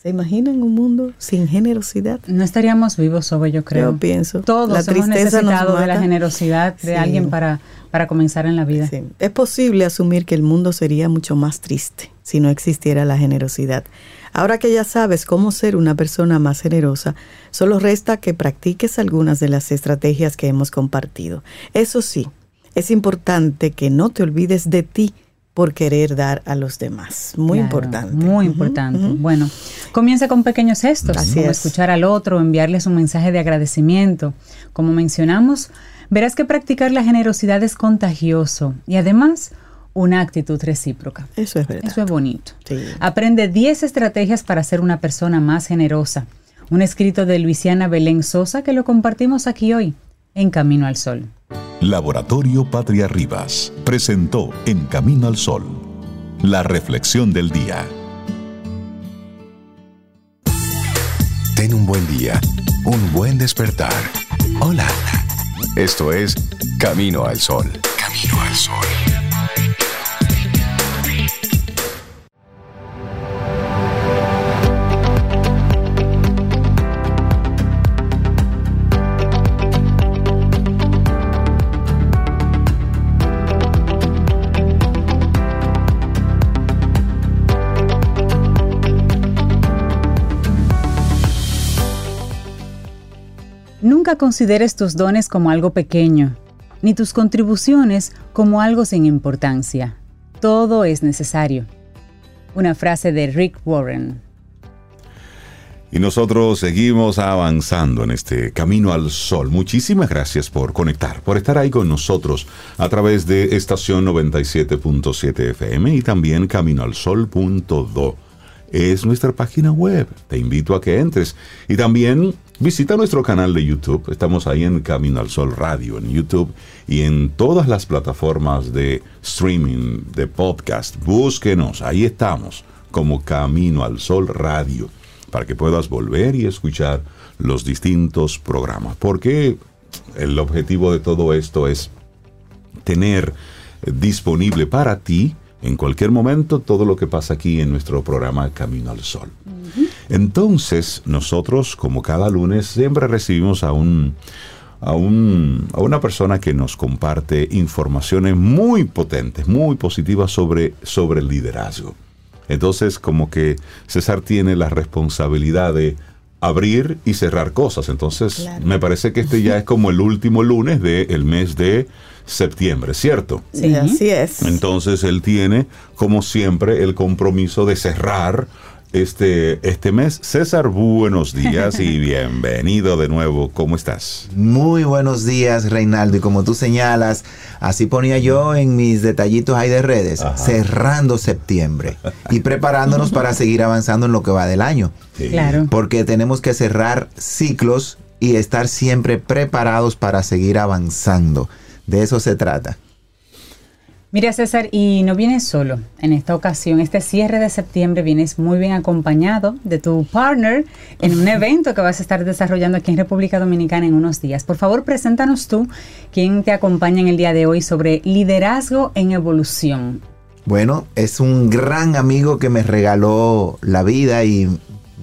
¿Se imaginan un mundo sin generosidad? No estaríamos vivos, Sobe, yo creo. Yo pienso. Todos La hemos necesitado de la generosidad de Sí. alguien para, para comenzar en la vida. Sí. Es posible asumir que el mundo sería mucho más triste si no existiera la generosidad. Ahora que ya sabes cómo ser una persona más generosa, solo resta que practiques algunas de las estrategias que hemos compartido. Eso sí, es importante que no te olvides de ti por querer dar a los demás. Muy Claro, importante. Muy importante. Bueno, comienza con pequeños gestos, Así como es. escuchar al otro, enviarles un mensaje de agradecimiento. Como mencionamos, verás que practicar la generosidad es contagioso y además una actitud recíproca. Eso es verdad. Eso es bonito. Sí. Aprende 10 estrategias para ser una persona más generosa. Un escrito de Luisiana Belén Sosa que lo compartimos aquí hoy, en Camino al Sol. Laboratorio Patria Rivas presentó En Camino al Sol, la reflexión del día. Ten un buen día, un buen despertar. Hola. Esto es Camino al Sol. Camino al Sol. Consideres tus dones como algo pequeño, ni tus contribuciones como algo sin importancia. Todo es necesario. Una frase de Rick Warren. Y nosotros seguimos avanzando en este camino al sol. Muchísimas gracias por conectar, por estar ahí con nosotros a través de estación 97.7 FM y también caminoalsol.do. Es nuestra página web. Te invito a que entres. Y también visita nuestro canal de YouTube. Estamos ahí en Camino al Sol Radio, en YouTube y en todas las plataformas de streaming, de podcast. Búsquenos, ahí estamos, como Camino al Sol Radio para que puedas volver y escuchar los distintos programas. Porque el objetivo de todo esto es tener disponible para ti en cualquier momento todo lo que pasa aquí en nuestro programa Camino al Sol. Entonces, nosotros, como cada lunes, siempre recibimos a un, a, un, a una persona que nos comparte informaciones muy potentes, muy positivas sobre, sobre el liderazgo. Entonces, como que César tiene la responsabilidad de abrir y cerrar cosas. Entonces, Claro. me parece que este ya es como el último lunes del mes de septiembre, ¿cierto? Sí. Así es. Entonces, él tiene, como siempre, el compromiso de cerrar este, este mes. César, buenos días y [laughs] bienvenido de nuevo. ¿Cómo estás? Muy buenos días, Reinaldo. Y como tú señalas, así ponía yo en mis detallitos ahí de redes, Ajá. cerrando septiembre y preparándonos para [laughs] seguir avanzando en lo que va del año. Sí. Claro. Porque tenemos que cerrar ciclos y estar siempre preparados para seguir avanzando. De eso se trata. Mira César, y no vienes solo en esta ocasión. Este cierre de septiembre vienes muy bien acompañado de tu partner en un evento que vas a estar desarrollando aquí en República Dominicana en unos días. Por favor, preséntanos tú quién te acompaña en el día de hoy sobre liderazgo en evolución. Bueno, es un gran amigo que me regaló la vida y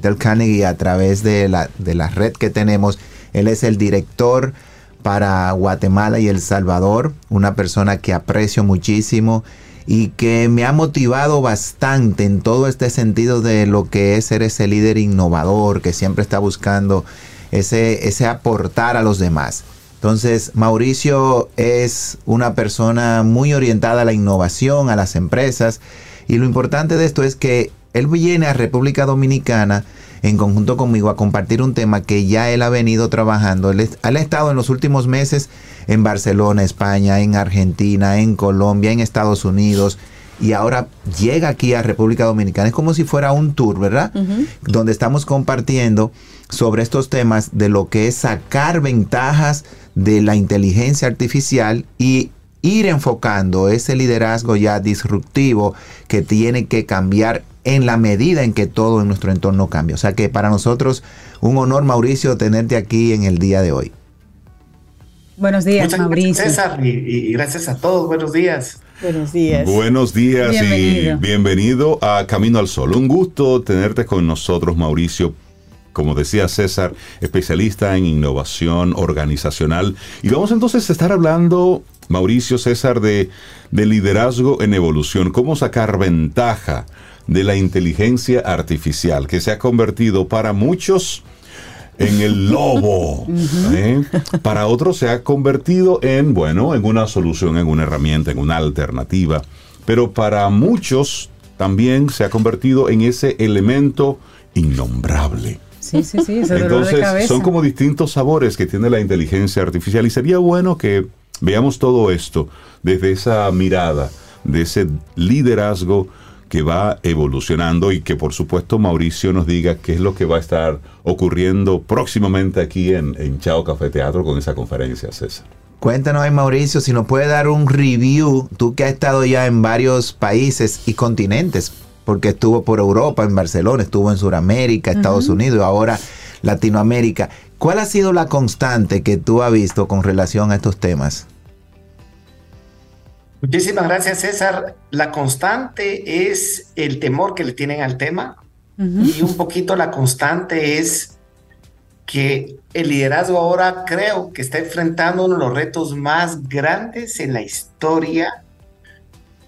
del Carnegie a través de la, de la red que tenemos. Él es el director para Guatemala y El Salvador, una persona que aprecio muchísimo y que me ha motivado bastante en todo este sentido de lo que es ser ese líder innovador que siempre está buscando ese, ese aportar a los demás. Entonces, Mauricio es una persona muy orientada a la innovación, a las empresas, y lo importante de esto es que él viene a República Dominicana en conjunto conmigo a compartir un tema que ya él ha venido trabajando. Él, es- él ha estado en los últimos meses en Barcelona, España, en Argentina, en Colombia, en Estados Unidos, y ahora llega aquí a República Dominicana. Es como si fuera un tour, ¿verdad? Donde estamos compartiendo sobre estos temas de lo que es sacar ventajas de la inteligencia artificial y ir enfocando ese liderazgo ya disruptivo que tiene que cambiar en la medida en que todo en nuestro entorno cambia. O sea que para nosotros un honor, Mauricio, tenerte aquí en el día de hoy. Buenos días, Muchas Mauricio. gracias, César, y, gracias a todos. Buenos días. Buenos días. Buenos días Bienvenido. y bienvenido a Camino al Sol. Un gusto tenerte con nosotros, Mauricio. Como decía César, especialista en innovación organizacional. Y vamos entonces a estar hablando, Mauricio César, de, de liderazgo en evolución. Cómo sacar ventaja de la inteligencia artificial que se ha convertido para muchos en el lobo. ¿eh? Para otros se ha convertido en, bueno, en una solución, en una herramienta, en una alternativa. Pero para muchos también se ha convertido en ese elemento innombrable. Sí, sí, sí, ese dolor de Entonces, cabeza. son como distintos sabores que tiene la inteligencia artificial y sería bueno que veamos todo esto desde esa mirada de ese liderazgo que va evolucionando y que por supuesto Mauricio nos diga qué es lo que va a estar ocurriendo próximamente aquí en, en Chao Café Teatro con esa conferencia, César. Cuéntanos, Mauricio, si nos puede dar un review, tú que has estado ya en varios países y continentes, porque estuvo por Europa, en Barcelona, estuvo en Sudamérica, Estados Unidos y ahora Latinoamérica. ¿Cuál ha sido la constante que tú has visto con relación a estos temas? Muchísimas gracias, César. La constante es el temor que le tienen al tema y un poquito la constante es que el liderazgo ahora creo que está enfrentando uno de los retos más grandes en la historia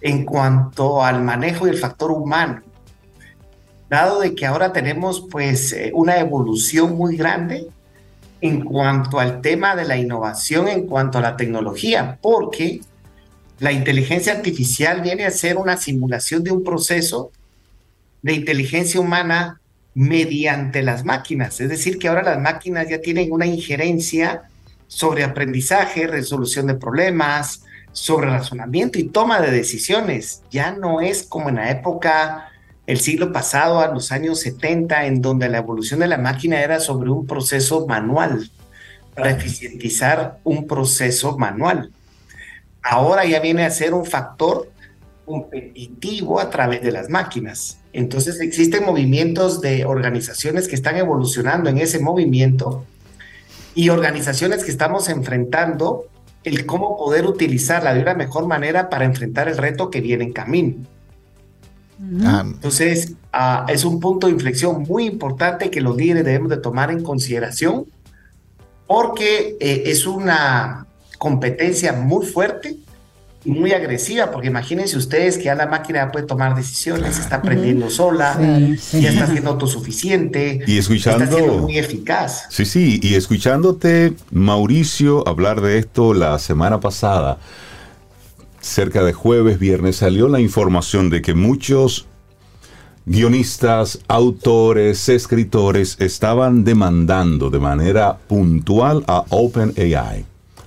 en cuanto al manejo del factor humano. Dado de que ahora tenemos pues eh, una evolución muy grande en cuanto al tema de la innovación, en cuanto a la tecnología, porque la inteligencia artificial viene a ser una simulación de un proceso de inteligencia humana mediante las máquinas. Es decir, que ahora las máquinas ya tienen una injerencia sobre aprendizaje, resolución de problemas, sobre razonamiento y toma de decisiones. Ya no es como en la época, el siglo pasado, a los años 70, en donde la evolución de la máquina era sobre un proceso manual, para eficientizar un proceso manual. Ahora ya viene a ser un factor competitivo a través de las máquinas. Entonces existen movimientos de organizaciones que están evolucionando en ese movimiento y organizaciones que estamos enfrentando el cómo poder utilizarla de una mejor manera para enfrentar el reto que viene en camino. Ah. Entonces, ah, es un punto de inflexión muy importante que los líderes debemos de tomar en consideración porque eh, es una competencia muy fuerte muy agresiva, porque imagínense ustedes que ya la máquina puede tomar decisiones, está aprendiendo sola, ya está siendo autosuficiente, y escuchando, está siendo muy eficaz. Sí, sí, y escuchándote, Mauricio, hablar de esto la semana pasada, cerca de jueves, viernes, salió la información de que muchos guionistas, autores, escritores estaban demandando de manera puntual a OpenAI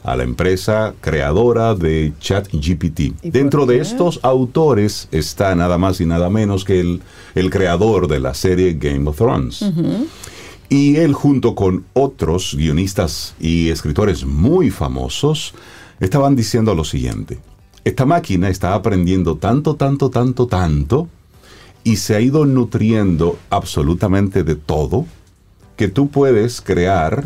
a la empresa creadora de ChatGPT. Dentro de estos autores está nada más y nada menos que el, el creador de la serie Game of Thrones. Y él junto con otros guionistas y escritores muy famosos estaban diciendo lo siguiente. Esta máquina está aprendiendo tanto, tanto, tanto, tanto y se ha ido nutriendo absolutamente de todo que tú puedes crear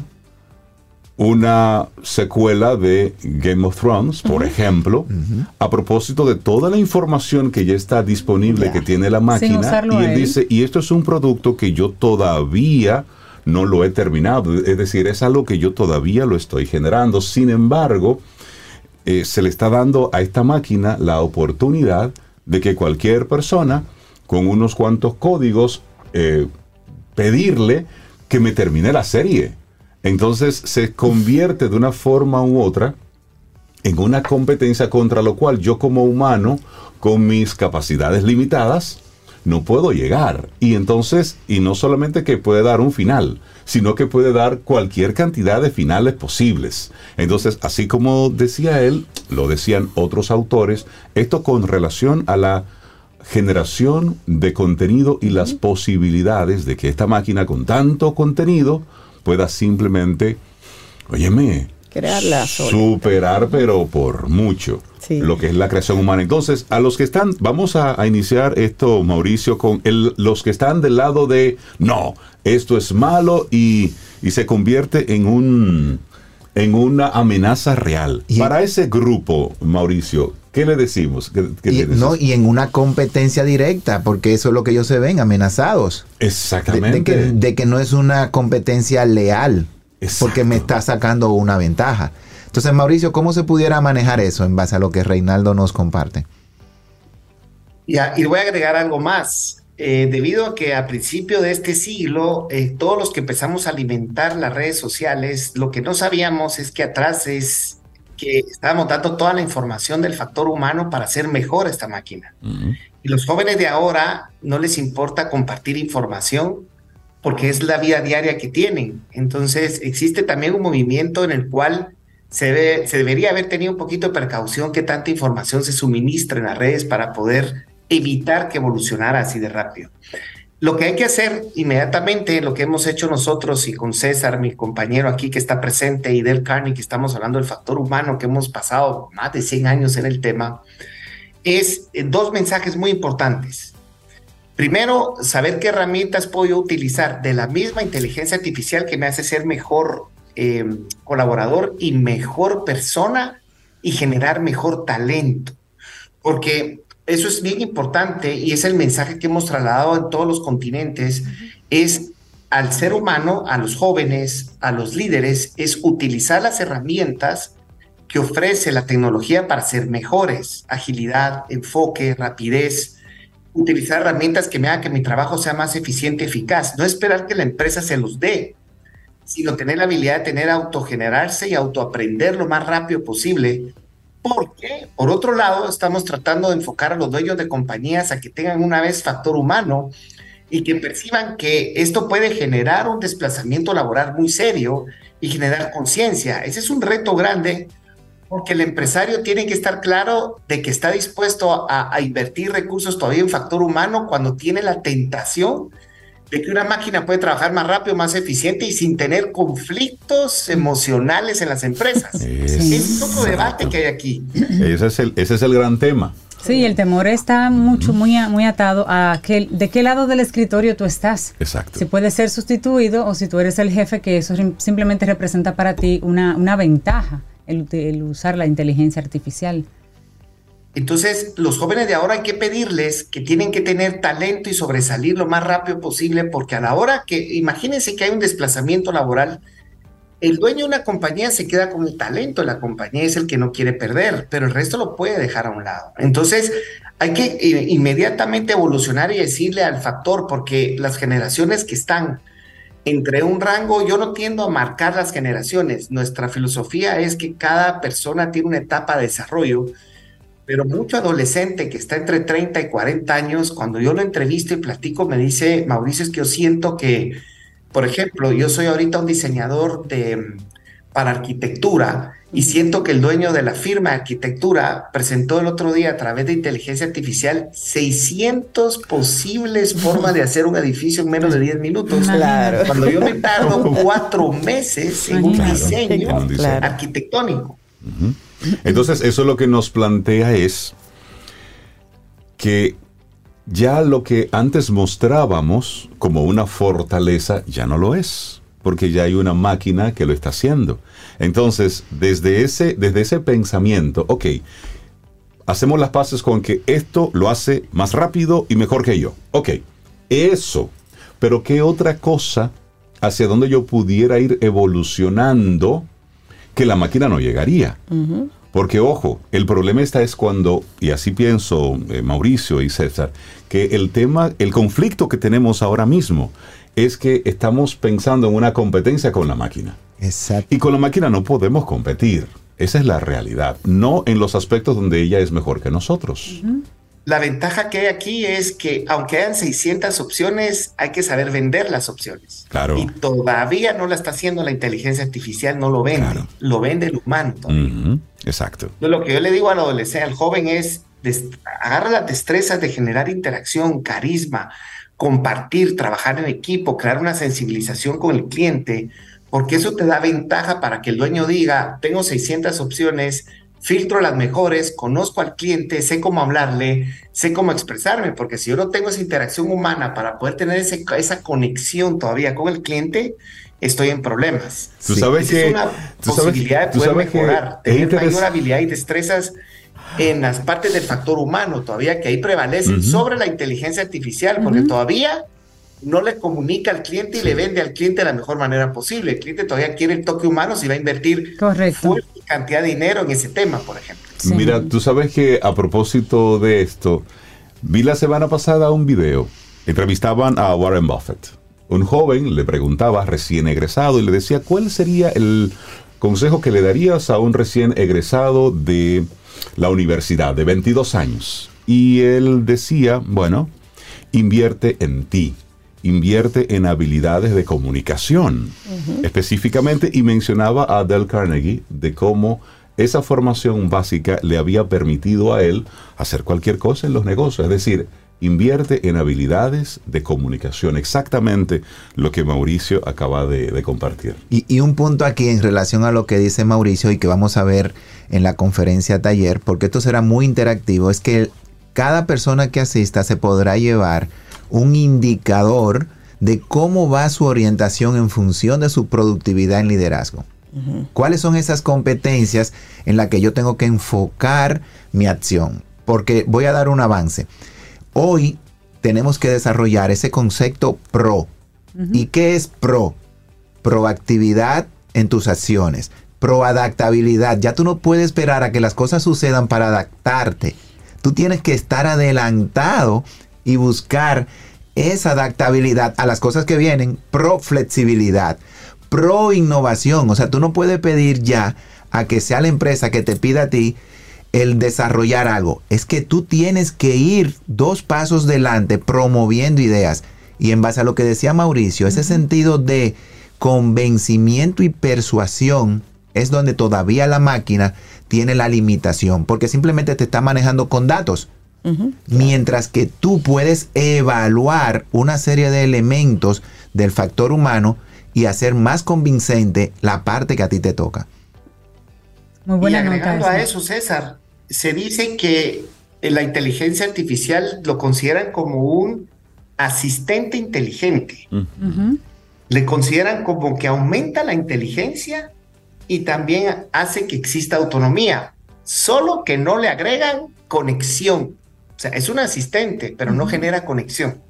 una secuela de Game of Thrones, por ejemplo, a propósito de toda la información que ya está disponible que tiene la máquina. Y él, dice, y esto es un producto que yo todavía no lo he terminado. Es decir, es algo que yo todavía lo estoy generando. Sin embargo, eh, se le está dando a esta máquina la oportunidad de que cualquier persona con unos cuantos códigos eh, pedirle que me termine la serie. Entonces se convierte de una forma u otra en una competencia contra lo cual yo como humano, con mis capacidades limitadas, no puedo llegar. Y entonces, y no solamente que puede dar un final, sino que puede dar cualquier cantidad de finales posibles. Entonces, así como decía él, lo decían otros autores, esto con relación a la generación de contenido y las posibilidades de que esta máquina con tanto contenido pueda simplemente, óyeme, crearla superar, pero por mucho, lo que es la creación humana. Entonces, a los que están, vamos a, iniciar esto, Mauricio, con el, los que están del lado de, no, esto es malo y, y se convierte en un en una amenaza real. Y Para ese grupo, Mauricio, ¿qué le decimos? y, No, y en una competencia directa, porque eso es lo que ellos se ven, amenazados. Exactamente. De, que, no es una competencia leal, porque me está sacando una ventaja. Entonces, Mauricio, ¿cómo se pudiera manejar eso en base a lo que Reinaldo nos comparte? Ya, y voy a agregar algo más. Eh, debido a que a principio de este siglo, eh, todos los que empezamos a alimentar las redes sociales, lo que no sabíamos es que atrás es que estábamos dando toda la información del factor humano para hacer mejor esta máquina. Y los jóvenes de ahora no les importa compartir información porque es la vida diaria que tienen. Entonces existe también un movimiento en el cual se, se debería haber tenido un poquito de precaución que tanta información se suministre en las redes para poder evitar que evolucionara así de rápido. Lo que hay que hacer inmediatamente, lo que hemos hecho nosotros y con César, mi compañero aquí que está presente, y Del Carney, que estamos hablando del factor humano, que hemos pasado más de 100 años en el tema, es eh, dos mensajes muy importantes. Primero, saber qué herramientas puedo utilizar de la misma inteligencia artificial que me hace ser mejor eh, colaborador y mejor persona y generar mejor talento. Porque eso es bien importante y es el mensaje que hemos trasladado en todos los continentes, es al ser humano, a los jóvenes, a los líderes, es utilizar las herramientas que ofrece la tecnología para ser mejores, agilidad, enfoque, rapidez, utilizar herramientas que me hagan que mi trabajo sea más eficiente, eficaz, no esperar que la empresa se los dé, sino tener la habilidad de tener autogenerarse y autoaprender lo más rápido posible porque, por otro lado, estamos tratando de enfocar a los dueños de compañías a que tengan una vez factor humano y que perciban que esto puede generar un desplazamiento laboral muy serio y generar conciencia. Ese es un reto grande porque el empresario tiene que estar claro de que está dispuesto a, invertir recursos todavía en factor humano cuando tiene la tentación de que una máquina puede trabajar más rápido, más eficiente y sin tener conflictos emocionales en las empresas. Es, es otro debate que hay aquí. Ese es el, ese es el gran tema. Sí, el temor está mucho, muy, muy atado a que, de qué lado del escritorio tú estás. Exacto. Si puedes ser sustituido o si tú eres el jefe, que eso simplemente representa para ti una, una ventaja, el, el usar la inteligencia artificial. Entonces, los jóvenes de ahora hay que pedirles que tienen que tener talento y sobresalir lo más rápido posible, porque a la hora que, imagínense que hay un desplazamiento laboral, el dueño de una compañía se queda con el talento la compañía, es el que no quiere perder, pero el resto lo puede dejar a un lado. Entonces, hay que eh, inmediatamente evolucionar y decirle al factor, porque las generaciones que están entre un rango, yo no tiendo a marcar las generaciones, nuestra filosofía es que cada persona tiene una etapa de desarrollo pero mucho adolescente que está entre 30 y 40 años, cuando yo lo entrevisto y platico, me dice, Mauricio, es que yo siento que, por ejemplo, yo soy ahorita un diseñador de, para arquitectura y siento que el dueño de la firma de arquitectura presentó el otro día a través de inteligencia artificial 600 posibles [laughs] formas de hacer un edificio en menos de 10 minutos. Claro. Cuando yo me tardo [laughs] cuatro meses en un diseño en un diseño. Entonces, eso lo que nos plantea es que ya lo que antes mostrábamos como una fortaleza ya no lo es, porque ya hay una máquina que lo está haciendo. Entonces, desde ese, desde ese pensamiento, ok, hacemos las paces con que esto lo hace más rápido y mejor que yo. Ok, eso. Pero ¿qué otra cosa hacia donde yo pudiera ir evolucionando que la máquina no llegaría? Porque ojo, el problema está es cuando, y así pienso eh, Mauricio y César, que el tema, el conflicto que tenemos ahora mismo es que estamos pensando en una competencia con la máquina. Exacto. Y con la máquina no podemos competir. Esa es la realidad. No en los aspectos donde ella es mejor que nosotros. La ventaja que hay aquí es que aunque hayan 600 opciones, hay que saber vender las opciones. Claro. Y todavía no la está haciendo la inteligencia artificial, no lo vende. Claro. Lo vende el humano. Exacto. Entonces, lo que yo le digo al adolescente, al joven es, agarra las destrezas de generar interacción, carisma, compartir, trabajar en equipo, crear una sensibilización con el cliente, porque eso te da ventaja para que el dueño diga, tengo 600 opciones, filtro las mejores, conozco al cliente, sé cómo hablarle, sé cómo expresarme, porque si yo no tengo esa interacción humana para poder tener ese- esa conexión todavía con el cliente, estoy en problemas. Tú Sí. sabes Esa que... es una tú sabes- posibilidad de poder mejorar, tener interes- mayor habilidad y destrezas en las partes del factor humano, todavía que ahí prevalecen Ujú. sobre la inteligencia artificial, porque todavía no le comunica al cliente y le vende al cliente de la mejor manera posible. El cliente todavía quiere el toque humano si va a invertir Correcto. cantidad de dinero en ese tema, por ejemplo. Sí. Mira, tú sabes que a propósito de esto, vi la semana pasada un video. Entrevistaban a Warren Buffett. Un joven le preguntaba, recién egresado, y le decía, ¿cuál sería el consejo que le darías a un recién egresado de la universidad, de 22 años? Y él decía, bueno, invierte en ti. Invierte en habilidades de comunicación, específicamente, y mencionaba a Dale Carnegie de cómo esa formación básica le había permitido a él hacer cualquier cosa en los negocios, es decir, invierte en habilidades de comunicación, exactamente lo que Mauricio acaba de, compartir. Y, y, un punto aquí en relación a lo que dice Mauricio y que vamos a ver en la conferencia taller, porque esto será muy interactivo, es que cada persona que asista se podrá llevar un indicador de cómo va su orientación en función de su productividad en liderazgo. ¿Cuáles son esas competencias en las que yo tengo que enfocar mi acción? Porque voy a dar un avance. Hoy tenemos que desarrollar ese concepto pro. ¿Y qué es pro? Proactividad en tus acciones, proadaptabilidad. Ya tú no puedes esperar a que las cosas sucedan para adaptarte. Tú tienes que estar adelantado y buscar esa adaptabilidad a las cosas que vienen, pro flexibilidad, pro innovación. O sea, tú no puedes pedir ya a que sea la empresa que te pida a ti el desarrollar algo. Es que tú tienes que ir dos pasos delante promoviendo ideas. Y en base a lo que decía Mauricio, ese sentido de convencimiento y persuasión es donde todavía la máquina tiene la limitación, porque simplemente te está manejando con datos. Mientras que tú puedes evaluar una serie de elementos del factor humano y hacer más convincente la parte que a ti te toca. Muy buena y agregando a eso, César, se dice que la inteligencia artificial lo consideran como un asistente inteligente. Le consideran como que aumenta la inteligencia y también hace que exista autonomía, solo que no le agregan conexión. O sea, es un asistente, pero no genera conexión,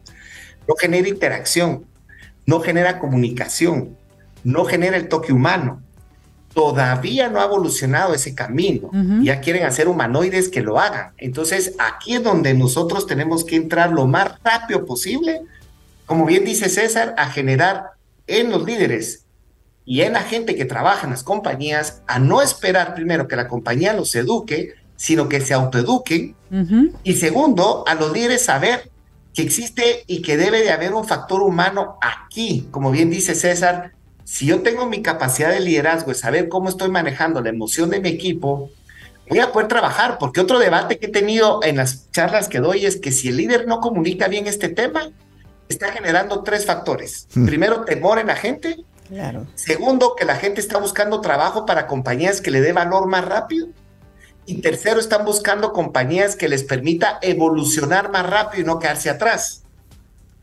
no genera interacción, no genera comunicación, no genera el toque humano. Todavía no ha evolucionado ese camino. Ya quieren hacer humanoides que lo hagan. Entonces, aquí es donde nosotros tenemos que entrar lo más rápido posible, como bien dice César, a generar en los líderes y en la gente que trabaja en las compañías a no esperar primero que la compañía los eduque, sino que se autoeduquen. Y segundo, a los líderes saber que existe y que debe de haber un factor humano aquí. Como bien dice César, si yo tengo mi capacidad de liderazgo, de saber cómo estoy manejando la emoción de mi equipo, voy a poder trabajar, porque otro debate que he tenido en las charlas que doy es que si el líder no comunica bien este tema, está generando tres factores. Hmm. Primero, temor en la gente. Claro. Segundo, que la gente está buscando trabajo para compañías que le dé valor más rápido. Y tercero, están buscando compañías que les permita evolucionar más rápido y no quedarse atrás.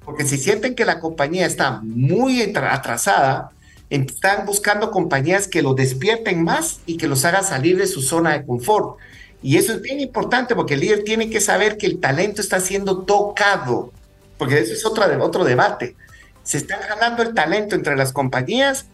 Porque si sienten que la compañía está muy atrasada, están buscando compañías que los despierten más y que los hagan salir de su zona de confort. Y eso es bien importante porque el líder tiene que saber que el talento está siendo tocado, porque eso es otra, otro debate. Se están jalando el talento entre las compañías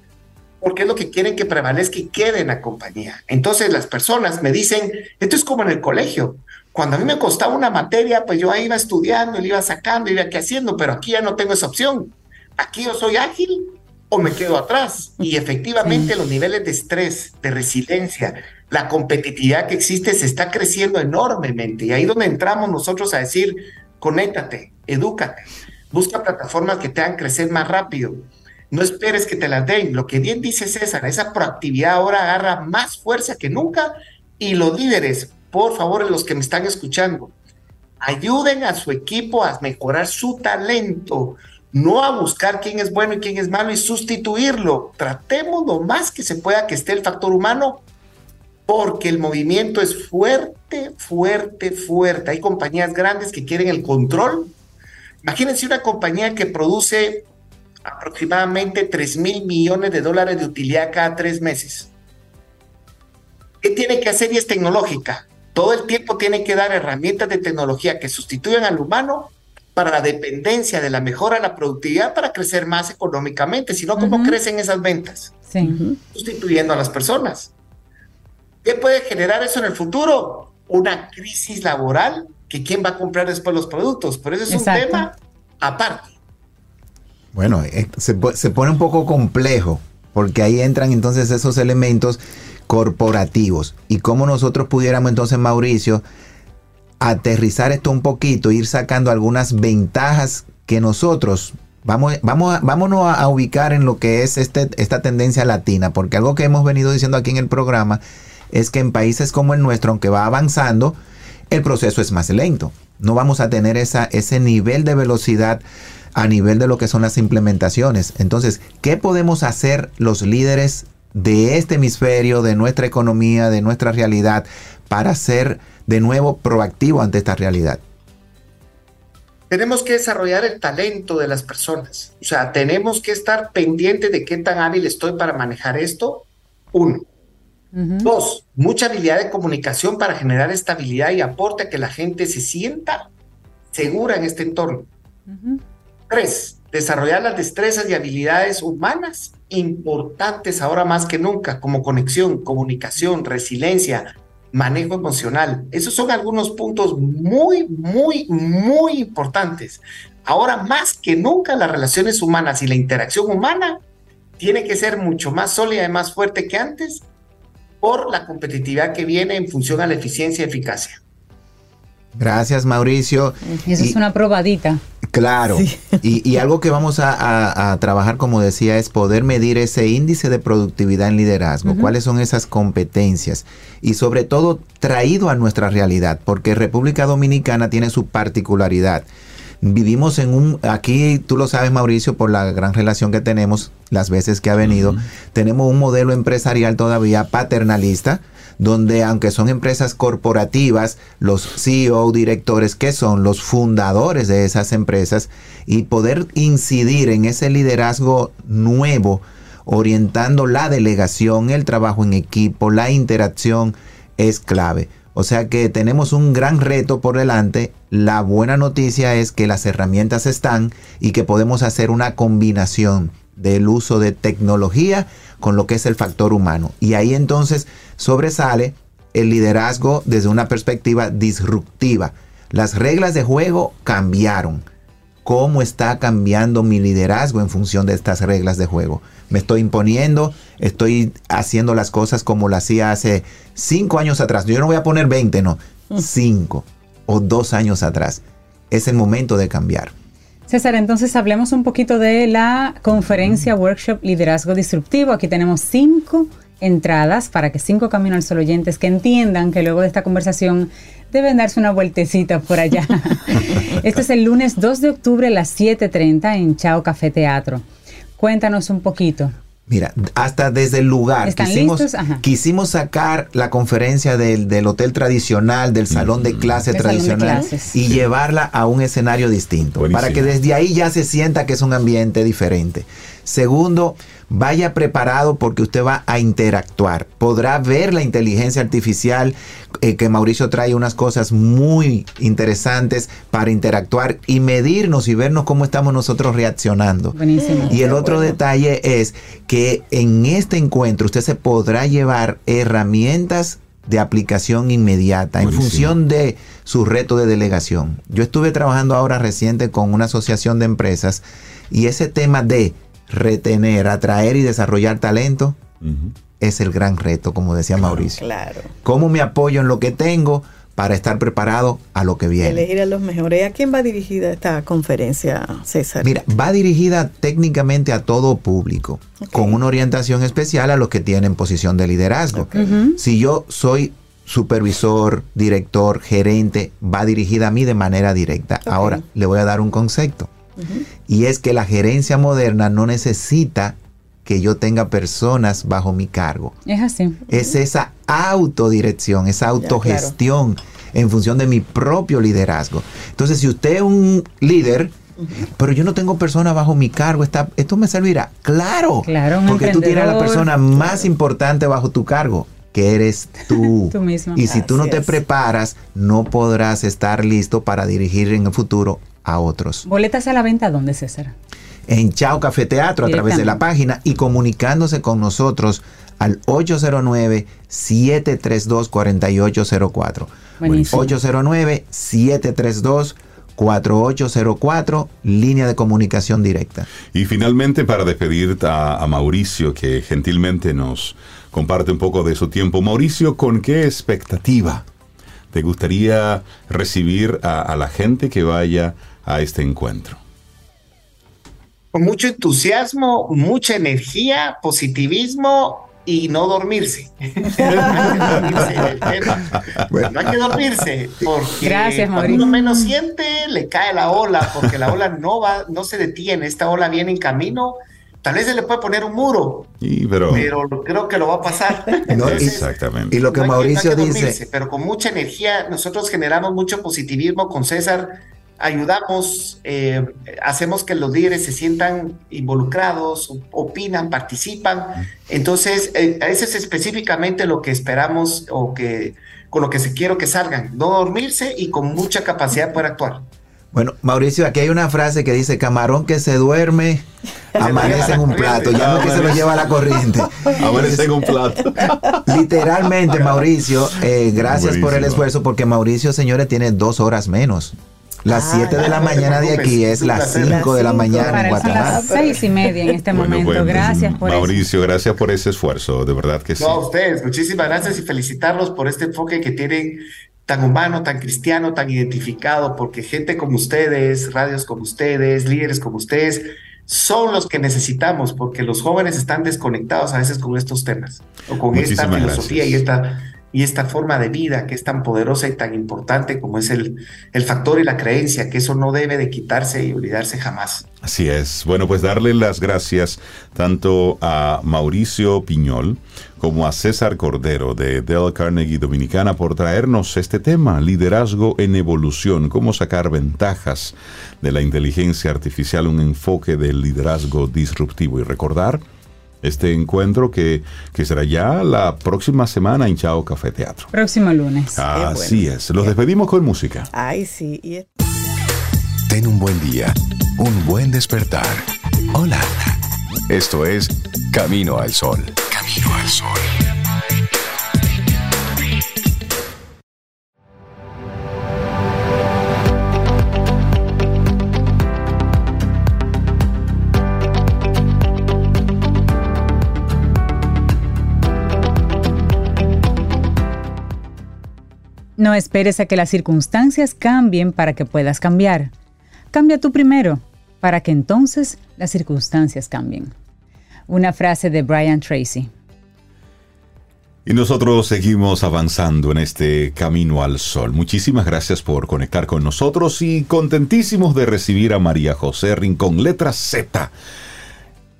porque es lo que quieren que prevalezca y quede en la compañía. Entonces las personas me dicen, esto es como en el colegio. Cuando a mí me costaba una materia, pues yo ahí iba estudiando, le iba sacando, iba aquí haciendo, pero aquí ya no tengo esa opción. Aquí yo soy ágil o me quedo atrás. Y efectivamente los niveles de estrés, de resiliencia, la competitividad que existe se está creciendo enormemente. Y ahí donde entramos nosotros a decir, conéctate, edúcate, busca plataformas que te hagan crecer más rápido no esperes que te las den. Lo que bien dice César, esa proactividad ahora agarra más fuerza que nunca y los líderes, por favor, los que me están escuchando, ayuden a su equipo a mejorar su talento, no a buscar quién es bueno y quién es malo y sustituirlo. Tratemos lo más que se pueda que esté el factor humano porque el movimiento es fuerte, fuerte, fuerte. Hay compañías grandes que quieren el control. Imagínense una compañía que produce aproximadamente 3 mil millones de dólares de utilidad cada tres meses. ¿Qué tiene que hacer y es tecnológica? Todo el tiempo tiene que dar herramientas de tecnología que sustituyan al humano para la dependencia de la mejora de la productividad para crecer más económicamente. Si no, ¿cómo crecen esas ventas? Sí. Sustituyendo a las personas. ¿Qué puede generar eso en el futuro? Una crisis laboral que quién va a comprar después los productos. Pero eso es un tema aparte. Bueno, eh, se, pone un poco complejo porque ahí entran entonces esos elementos corporativos y cómo nosotros pudiéramos entonces, Mauricio, aterrizar esto un poquito, ir sacando algunas ventajas que nosotros Vamos, vamos, vámonos a, ubicar en lo que es este, esta tendencia latina, porque algo que hemos venido diciendo aquí en el programa es que en países como el nuestro, aunque va avanzando, el proceso es más lento. No vamos a tener esa, ese nivel de velocidad a nivel de lo que son las implementaciones. Entonces, ¿qué podemos hacer los líderes de este hemisferio, de nuestra economía, de nuestra realidad, para ser de nuevo proactivo ante esta realidad? Tenemos que desarrollar el talento de las personas. O sea, tenemos que estar pendientes de qué tan hábil estoy para manejar esto. Uno. Dos, mucha habilidad de comunicación para generar estabilidad y aporte a que la gente se sienta segura en este entorno. Tres, desarrollar las destrezas y habilidades humanas importantes ahora más que nunca, como conexión, comunicación, resiliencia, manejo emocional. Esos son algunos puntos muy, muy, muy importantes. Ahora más que nunca las relaciones humanas y la interacción humana tiene que ser mucho más sólida y más fuerte que antes por la competitividad que viene en función a la eficiencia y eficacia. Gracias, Mauricio. eso es una probadita. Claro. Y, algo que vamos a, trabajar, como decía, es poder medir ese índice de productividad en liderazgo. ¿Cuáles son esas competencias? Y sobre todo, traído a nuestra realidad, porque República Dominicana tiene su particularidad vivimos en un, aquí tú lo sabes Mauricio, por la gran relación que tenemos, las veces que ha venido, tenemos un modelo empresarial todavía paternalista, donde aunque son empresas corporativas, los CEO, directores, que son los fundadores de esas empresas, y poder incidir en ese liderazgo nuevo, orientando la delegación, el trabajo en equipo, la interacción, es clave. O sea que tenemos un gran reto por delante. La buena noticia es que las herramientas están y que podemos hacer una combinación del uso de tecnología con lo que es el factor humano. Y ahí entonces sobresale el liderazgo desde una perspectiva disruptiva. Las reglas de juego cambiaron. ¿Cómo está cambiando mi liderazgo en función de estas reglas de juego? me estoy imponiendo, estoy haciendo las cosas como lo hacía hace cinco años atrás. Yo no voy a poner 20, no, cinco o dos años atrás. Es el momento de cambiar. César, entonces hablemos un poquito de la conferencia Workshop Liderazgo Disruptivo. Aquí tenemos cinco entradas para que cinco Camino al Sol oyentes que entiendan que luego de esta conversación deben darse una vueltecita por allá. [laughs] este es el lunes 2 de octubre a las 7.30 en Chao Café Teatro. Cuéntanos un poquito. Mira, hasta desde el lugar quisimos, quisimos sacar la conferencia del, hotel tradicional, del salón de clase tradicional y llevarla a un escenario distinto, para que desde ahí ya se sienta que es un ambiente diferente. Segundo, vaya preparado porque usted va a interactuar. Podrá ver la inteligencia artificial, eh, que Mauricio trae unas cosas muy interesantes para interactuar y medirnos y vernos cómo estamos nosotros reaccionando. Y el otro detalle es que en este encuentro usted se podrá llevar herramientas de aplicación inmediata en función de su reto de delegación. Yo estuve trabajando ahora reciente con una asociación de empresas y ese tema de retener, atraer y desarrollar talento es el gran reto, como decía Mauricio. Claro. ¿Cómo me apoyo en lo que tengo para estar preparado a lo que viene? Elegir a los mejores. ¿A quién va dirigida esta conferencia, César? Mira, va dirigida técnicamente a todo público, con una orientación especial a los que tienen posición de liderazgo. Si yo soy supervisor, director, gerente, va dirigida a mí de manera directa. Ahora, le voy a dar un concepto. Y es que la gerencia moderna no necesita que yo tenga personas bajo mi cargo. Es así. Es esa autodirección, esa autogestión en función de mi propio liderazgo. Entonces, si usted es un líder, pero yo no tengo personas bajo mi cargo, está, esto me servirá. Claro, claro porque tú tienes a la persona más importante bajo tu cargo, que eres [laughs] tú. tú mismo. Y si tú no te preparas, no podrás estar listo para dirigir en el futuro a otros. ¿Boletas a la venta dónde, César? En Chao Café Teatro a través de la página y comunicándose con nosotros al 809-732-4804. 809-732-4804, línea de comunicación directa. Y finalmente, para despedir a, Mauricio, que gentilmente nos comparte un poco de su tiempo. Mauricio, ¿con qué expectativa te gustaría recibir a la gente que vaya a este encuentro? con mucho entusiasmo, mucha energía, positivismo y no dormirse. [laughs] no hay que dormirse porque Gracias, cuando uno menos siente le cae la ola porque la ola no va, no se detiene. Esta ola viene en camino. Tal vez se le puede poner un muro, Y, pero, pero creo que lo va a pasar. [laughs] No, Entonces, exactamente. Y lo que no hay Mauricio no que dice, dormirse, pero con mucha energía, nosotros generamos mucho positivismo con César, ayudamos, eh, hacemos que los líderes se sientan involucrados, opinan, participan. Entonces, eh, eso es específicamente lo que esperamos o que con lo que se quiero que salgan, no dormirse y con mucha capacidad para actuar. Bueno, Mauricio, aquí hay una frase que dice, camarón que se duerme, amanece en un plato, ya no que se lo lleva la corriente. Amanece en un plato. Literalmente, Mauricio, eh, gracias por el esfuerzo, porque Mauricio, señores, tiene dos horas menos. Las Ah, 7 de la mañana de aquí es las las 5 de la mañana en Guatemala. las seis y media en este Bueno, momento. bueno, gracias por eso. Mauricio, gracias por ese esfuerzo, de verdad que sí. No, a ustedes, muchísimas gracias y felicitarlos por este enfoque que tienen tan humano, tan cristiano, tan identificado, porque gente como ustedes, radios como ustedes, líderes como ustedes, son los que necesitamos, porque los jóvenes están desconectados a veces con estos temas, o con esta filosofía y esta, y esta forma de vida que es tan poderosa y tan importante como es el, el factor y la creencia, que eso no debe de quitarse y olvidarse jamás. Así es. Bueno, pues darle las gracias tanto a Mauricio Piñol como a César Cordero de Dell Carnegie Dominicana por traernos este tema, liderazgo en evolución, cómo sacar ventajas de la inteligencia artificial, un enfoque del liderazgo disruptivo y recordar este encuentro que, que será ya la próxima semana en Chao Café Teatro. Próximo lunes. Así es. Los despedimos con música. Ay, sí. Y es- Ten un buen día, un buen despertar. Hola. Esto es Camino al Sol. Camino al Sol. No esperes a que las circunstancias cambien para que puedas cambiar. Cambia tú primero, para que entonces las circunstancias cambien. Una frase de Brian Tracy. Y nosotros seguimos avanzando en este camino al sol. Muchísimas gracias por conectar con nosotros y contentísimos de recibir a María José Rincón, letra Z.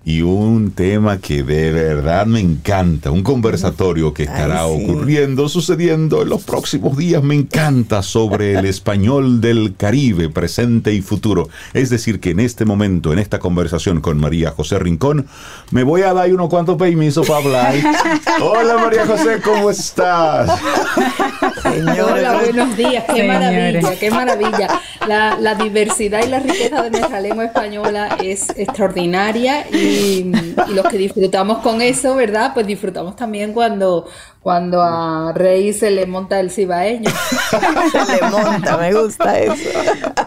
Y un tema que de verdad me encanta, un conversatorio que estará Ay, sí. ocurriendo, sucediendo en los próximos días. Me encanta sobre el español del Caribe, presente y futuro. Es decir, que en este momento, en esta conversación con María José Rincón, me voy a dar unos cuantos permisos para hablar. [laughs] Hola María José, ¿cómo estás? Señores, Hola, buenos días, qué Señores. maravilla, qué maravilla. La, la diversidad y la riqueza de nuestra lengua española es extraordinaria y, y los que disfrutamos con eso, ¿verdad? Pues disfrutamos también cuando, cuando a Rey se le monta el cibaeño. [laughs] se le monta, me gusta eso.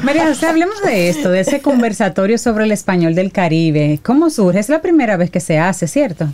María José, hablemos de esto, de ese conversatorio sobre el español del Caribe. ¿Cómo surge? Es la primera vez que se hace, ¿cierto?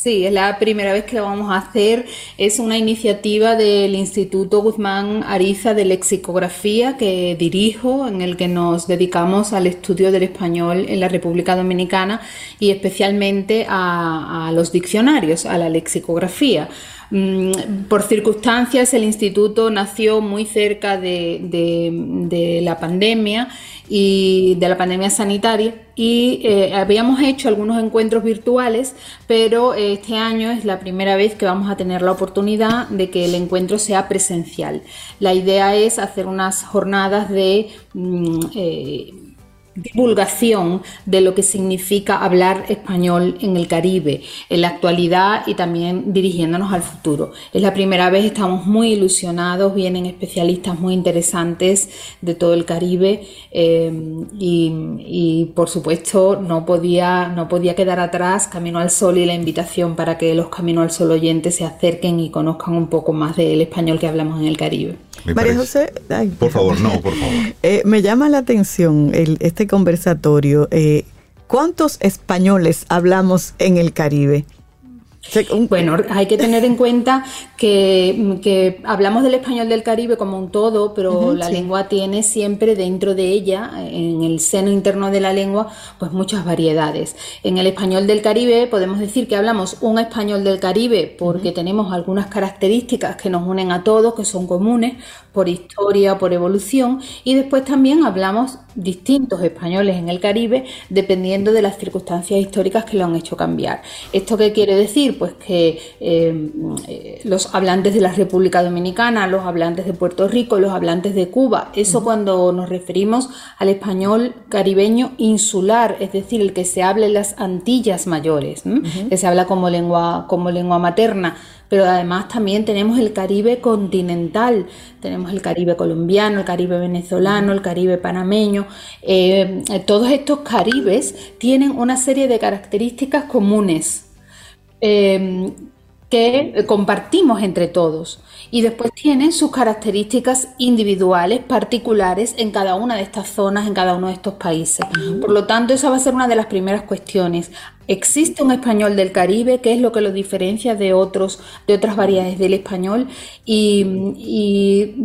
Sí, es la primera vez que lo vamos a hacer. Es una iniciativa del Instituto Guzmán Ariza de Lexicografía que dirijo, en el que nos dedicamos al estudio del español en la República Dominicana y especialmente a, a los diccionarios, a la lexicografía. Mm, Por circunstancias, el instituto nació muy cerca de, la pandemia y de la pandemia sanitaria y eh, habíamos hecho algunos encuentros virtuales, pero eh, este año es la primera vez que vamos a tener la oportunidad de que el encuentro sea presencial. La idea es hacer unas jornadas de mm, eh, divulgación de lo que significa hablar español en el Caribe, en la actualidad y también dirigiéndonos al futuro. Es la primera vez, estamos muy ilusionados, vienen especialistas muy interesantes de todo el Caribe eh, y, y, por supuesto no podía, no podía quedar atrás Camino al Sol y la invitación para que los Camino al Sol oyentes se acerquen y conozcan un poco más del español que hablamos en el Caribe. Me María parece- José, ay, Por favor, no, por favor. [laughs] eh, me llama la atención el, este conversatorio. eh, ¿Cuántos españoles hablamos en el Caribe? Bueno, hay que tener en cuenta que, hablamos del español del Caribe como un todo, pero la lengua tiene siempre dentro de ella, en el seno interno de la lengua, pues muchas variedades. En el español del Caribe podemos decir que hablamos un español del Caribe porque tenemos algunas características que nos unen a todos, que son comunes por historia, por evolución, y después también hablamos distintos españoles en el Caribe dependiendo de las circunstancias históricas que lo han hecho cambiar. ¿Esto qué quiere decir? Pues que eh, eh, los hablantes de la República Dominicana, los hablantes de Puerto Rico, los hablantes de Cuba, eso cuando nos referimos al español caribeño insular, es decir, el que se habla en las Antillas mayores, que se habla como lengua, como lengua materna pero además también tenemos el Caribe continental, tenemos el Caribe colombiano, el Caribe venezolano, el Caribe panameño. Eh, todos estos Caribes tienen una serie de características comunes eh, que compartimos entre todos y después tienen sus características individuales, particulares en cada una de estas zonas, en cada uno de estos países. Por lo tanto, esa va a ser una de las primeras cuestiones. Existe un español del Caribe, que es lo que lo diferencia de otros, de otras variedades del español, y,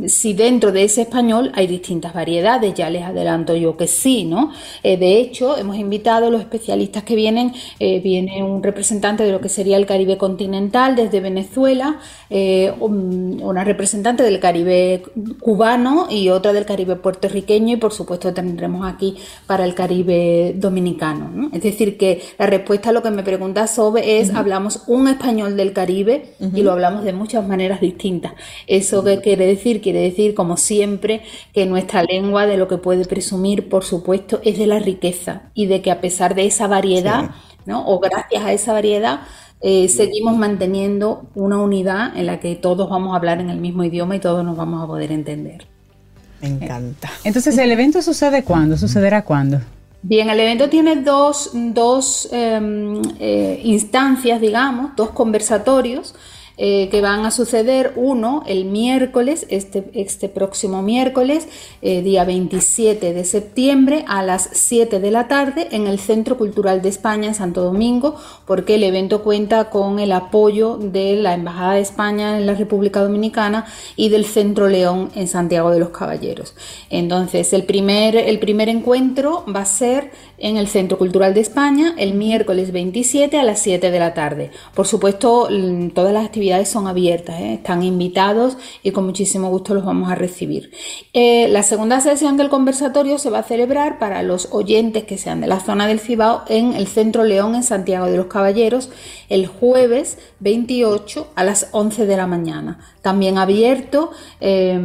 si dentro de ese español hay distintas variedades, ya les adelanto yo que sí, ¿no? Eh, de hecho, hemos invitado a los especialistas que vienen, eh, viene un representante de lo que sería el Caribe continental desde Venezuela, eh, una representante del Caribe cubano y otra del Caribe puertorriqueño, y por supuesto tendremos aquí para el Caribe dominicano, ¿no? Es decir, que la respuesta respuesta a lo que me pregunta Sobe es, hablamos un español del Caribe y lo hablamos de muchas maneras distintas. ¿Eso qué quiere decir? Quiere decir, como siempre, que nuestra lengua de lo que puede presumir, por supuesto, es de la riqueza y de que a pesar de esa variedad, ¿no? o gracias a esa variedad, eh, seguimos manteniendo una unidad en la que todos vamos a hablar en el mismo idioma y todos nos vamos a poder entender. Me encanta. Entonces, ¿el evento sucede cuándo? ¿Sucederá cuándo? Bien, el evento tiene dos, dos em, eh, instancias, digamos, dos conversatorios. Eh, que van a suceder uno el miércoles, este, este próximo miércoles, eh, día 27 de septiembre a las 7 de la tarde en el Centro Cultural de España en Santo Domingo, porque el evento cuenta con el apoyo de la Embajada de España en la República Dominicana y del Centro León en Santiago de los Caballeros. Entonces, el primer, el primer encuentro va a ser en el Centro Cultural de España el miércoles 27 a las 7 de la tarde. Por supuesto, todas las actividades son abiertas, ¿eh? están invitados y con muchísimo gusto los vamos a recibir. Eh, la segunda sesión del conversatorio se va a celebrar para los oyentes que sean de la zona del Cibao en el Centro León en Santiago de los Caballeros el jueves 28 a las 11 de la mañana. También abierto eh,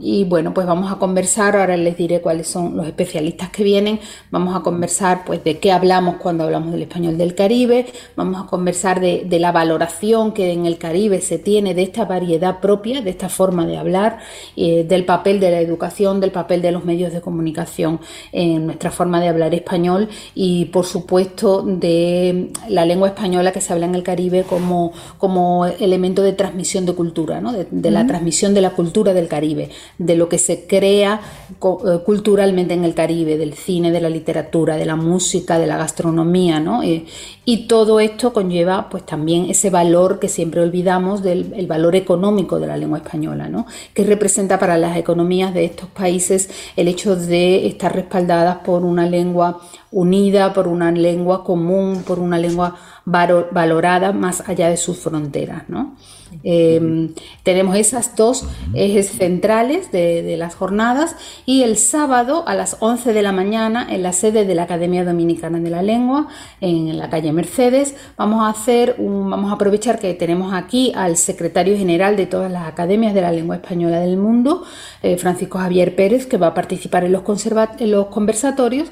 y bueno, pues vamos a conversar, ahora les diré cuáles son los especialistas que vienen, vamos a conversar pues de qué hablamos cuando hablamos del español del Caribe, vamos a conversar de, de la valoración que en el Caribe se tiene de esta variedad propia, de esta forma de hablar, eh, del papel de la educación, del papel de los medios de comunicación en nuestra forma de hablar español y por supuesto de la lengua española que se habla en el Caribe como, como elemento de transmisión de cultura, de, la transmisión de la cultura del Caribe, de lo que se crea eh, culturalmente en el Caribe, del cine, de la literatura, de la música, de la gastronomía, ¿no? Eh, y todo esto conlleva pues también ese valor que siempre olvidamos del valor económico de la lengua española, ¿no? que representa para las economías de estos países el hecho de estar respaldadas por una lengua unida, por una lengua común, por una lengua valorada más allá de sus fronteras. ¿no? Em, tenemos esas dos ejes centrales de, las jornadas y el sábado a las 11 de la mañana en la sede de la Academia Dominicana de la Lengua, en la calle Mercedes, vamos a hacer vamos a aprovechar que tenemos aquí al secretario general de todas las academias de la lengua española del mundo, eh, Francisco Javier Pérez, que va a participar en los, en los conversatorios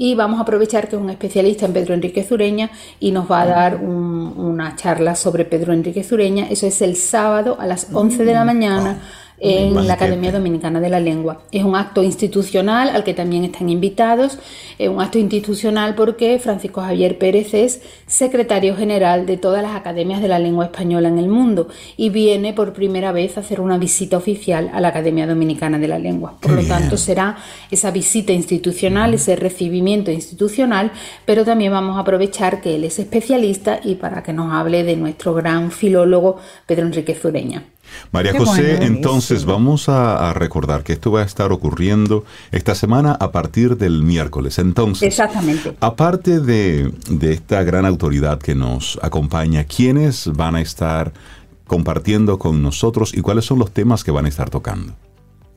y vamos a aprovechar que es un especialista en Pedro Enrique Zureña y nos va a dar una charla sobre Pedro Enrique Zureña. Eso es el sábado a las 11 de la mañana en la Academia Dominicana de la Lengua. Es un acto institucional al que también están invitados, es un acto institucional porque Francisco Javier Pérez es secretario general de todas las academias de la lengua española en el mundo y viene por primera vez a hacer una visita oficial a la Academia Dominicana de la Lengua. Por lo tanto, será esa visita institucional, ese recibimiento institucional, pero también vamos a aprovechar que él es especialista y para que nos hable de nuestro gran filólogo Pedro Enrique Zureña. María José, entonces vamos a, recordar que esto va a estar ocurriendo esta semana a partir del miércoles. Entonces, Exactamente. aparte de, de esta gran autoridad que nos acompaña, ¿quiénes van a estar compartiendo con nosotros y cuáles son los temas que van a estar tocando?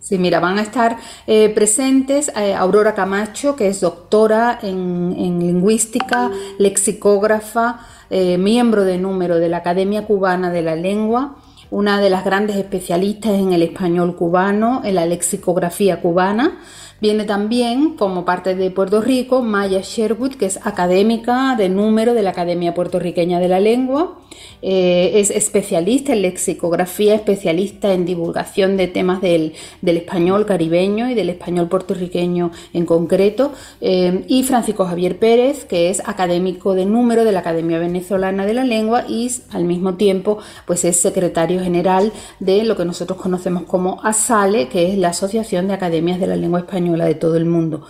Sí, mira, van a estar eh, presentes eh, Aurora Camacho, que es doctora en, en lingüística, lexicógrafa, eh, miembro de número de la Academia Cubana de la Lengua, una de las grandes especialistas en el español cubano, en la lexicografía cubana. Viene también como parte de Puerto Rico Maya Sherwood, que es académica de número de la Academia Puertorriqueña de la Lengua. Eh, es especialista en lexicografía, especialista en divulgación de temas del, español caribeño y del español puertorriqueño en concreto. Eh, y Francisco Javier Pérez, que es académico de número de la Academia Venezolana de la Lengua y al mismo tiempo pues es secretario general de lo que nosotros conocemos como ASALE, que es la Asociación de Academias de la Lengua Española de todo el mundo.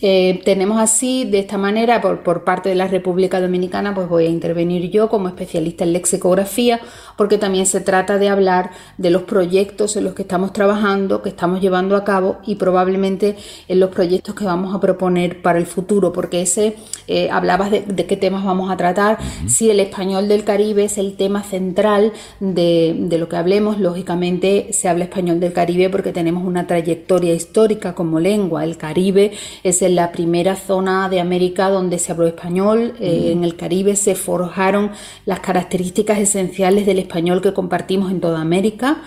Eh, tenemos así, de esta manera, por, por, parte de la República Dominicana, pues voy a intervenir yo como especialista en lexicografía, porque también se trata de hablar de los proyectos en los que estamos trabajando, que estamos llevando a cabo y probablemente en los proyectos que vamos a proponer para el futuro, porque ese, eh, hablabas de, qué temas vamos a tratar. Si el español del Caribe es el tema central de, de lo que hablemos, lógicamente se habla español del Caribe porque tenemos una trayectoria histórica como lengua. El Caribe es en la primera zona de América donde se habló español. Eh, en el Caribe se forjaron las características esenciales del español que compartimos en toda América.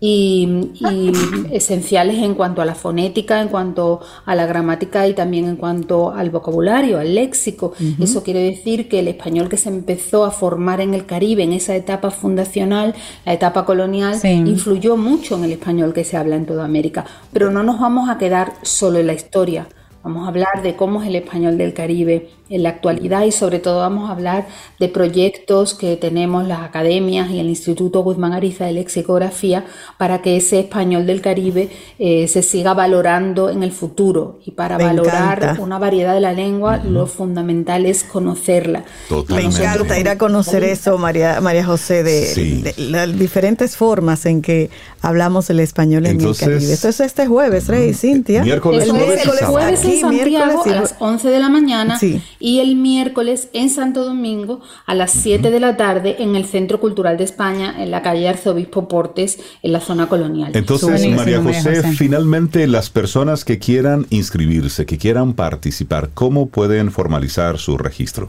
Y, [laughs] esenciales en cuanto a la fonética, en cuanto a la gramática y también en cuanto al vocabulario, al léxico. Eso quiere decir que el español que se empezó a formar en el Caribe, en esa etapa fundacional, la etapa colonial, influyó mucho en el español que se habla en toda América. Pero no nos vamos a quedar solo en la historia. Vamos a hablar de cómo es el español del Caribe en la actualidad y sobre todo vamos a hablar de proyectos que tenemos las academias y el Instituto Guzmán Ariza de Lexicografía para que ese español del Caribe eh, se siga valorando en el futuro y para valorar una variedad de la lengua lo fundamental es conocerla. Me encanta ir a conocer eso, María, María José, de, las diferentes formas en que hablamos el español en el Caribe. Esto es este jueves, Rey, Cintia. Miércoles, jueves, Santiago a las 11 de la mañana y el miércoles en Santo Domingo a las 7 de la tarde en el Centro Cultural de España, en la calle Arzobispo Portes, en la zona colonial. Entonces, María José, finalmente las personas que quieran inscribirse, que quieran participar, ¿cómo pueden formalizar su registro?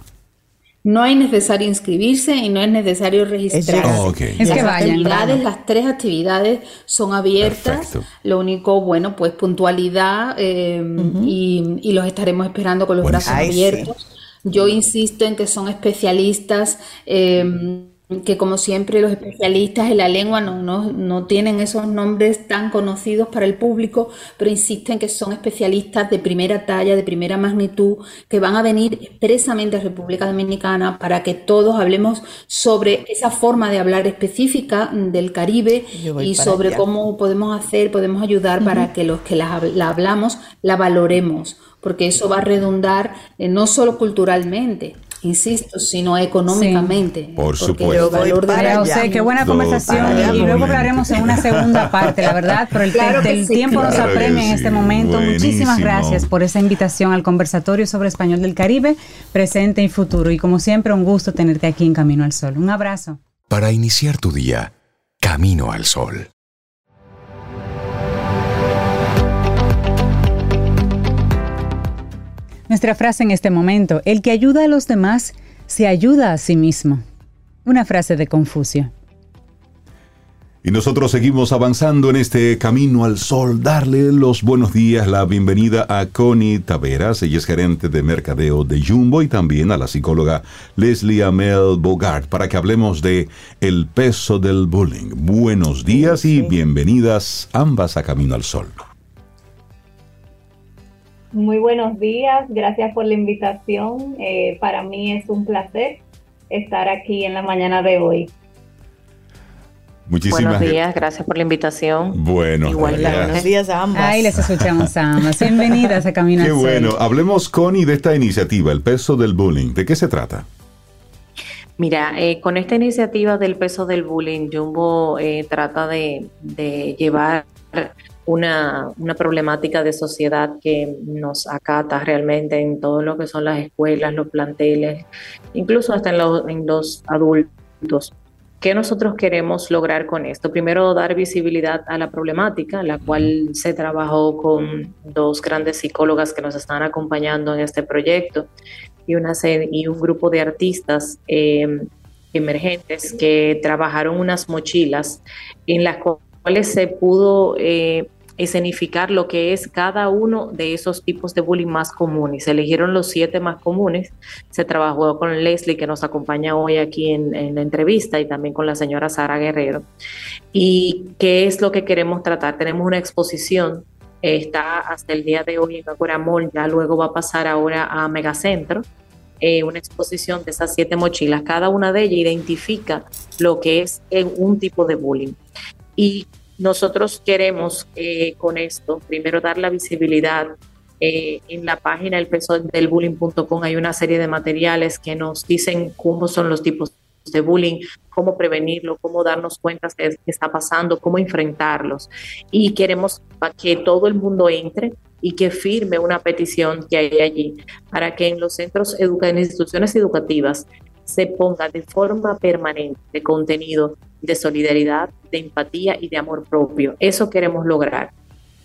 No hay necesario inscribirse y no es necesario registrarse. Oh, es que las actividades, las tres actividades son abiertas. Lo único, bueno, pues puntualidad eh, y, los estaremos esperando con los brazos abiertos. Yo insisto en que son especialistas. Eh, que como siempre los especialistas en la lengua no, no, tienen esos nombres tan conocidos para el público, pero insisten que son especialistas de primera talla, de primera magnitud, que van a venir expresamente a República Dominicana para que todos hablemos sobre esa forma de hablar específica del Caribe y sobre cómo podemos hacer, podemos ayudar para que los que la, la hablamos la valoremos porque eso va a redundar eh, no solo culturalmente, insisto, sino económicamente. Por supuesto. El valor de qué buena conversación. Y luego hablaremos en una segunda parte, la verdad, pero el, tiempo nos apremia en este momento. Muchísimas gracias por esa invitación al conversatorio sobre español del Caribe, presente y futuro. Y como siempre, un gusto tenerte aquí en Camino al Sol. Un abrazo. Para iniciar tu día, Camino al Sol. Nuestra frase en este momento, el que ayuda a los demás se ayuda a sí mismo. Una frase de Confucio. Y nosotros seguimos avanzando en este camino al sol. Darle los buenos días, la bienvenida a Connie Taveras, ella es gerente de mercadeo de Jumbo y también a la psicóloga Leslie Amel Bogart para que hablemos de el peso del bullying. Buenos días y bienvenidas ambas a Camino al Sol. Muy buenos días, gracias por la invitación. Eh, para mí es un placer estar aquí en la mañana de hoy. Muchísimas Buenos días, gracias por la invitación. Bueno, Igual, Buenos días a ambas. Ahí les escuchamos a ambas. Bienvenidas a Camino Qué bueno. Hablemos, Connie, de esta iniciativa, el peso del bullying. ¿De qué se trata? Mira, eh, con esta iniciativa del peso del bullying, Jumbo eh, trata de, de llevar una, una problemática de sociedad que nos acata realmente en todo lo que son las escuelas, los planteles, incluso hasta en los, en los adultos. ¿Qué nosotros queremos lograr con esto? Primero, dar visibilidad a la problemática, la cual se trabajó con dos grandes psicólogas que nos están acompañando en este proyecto y, una y un grupo de artistas eh, emergentes que trabajaron unas mochilas en las cuales se pudo eh, escenificar lo que es cada uno de esos tipos de bullying más comunes. Se eligieron los siete más comunes. Se trabajó con Leslie, que nos acompaña hoy aquí en, la entrevista, y también con la señora Sara Guerrero. ¿Y qué es lo que queremos tratar? Tenemos una exposición, está hasta el día de hoy en Agora Mall, ya luego va a pasar ahora a Megacentro. eh, una exposición de esas siete mochilas. Cada una de ellas identifica lo que es eh, un tipo de bullying. Y nosotros queremos eh, con esto, primero dar la visibilidad. eh, en la página el peso del bullying.com hay una serie de materiales que nos dicen cómo son los tipos de bullying, cómo prevenirlo, cómo darnos cuenta de qué está pasando, cómo enfrentarlos. Y queremos que todo el mundo entre y que firme una petición que hay allí para que en los centros en instituciones educativas, se ponga de forma permanente contenido de solidaridad, de empatía y de amor propio. Eso queremos lograr.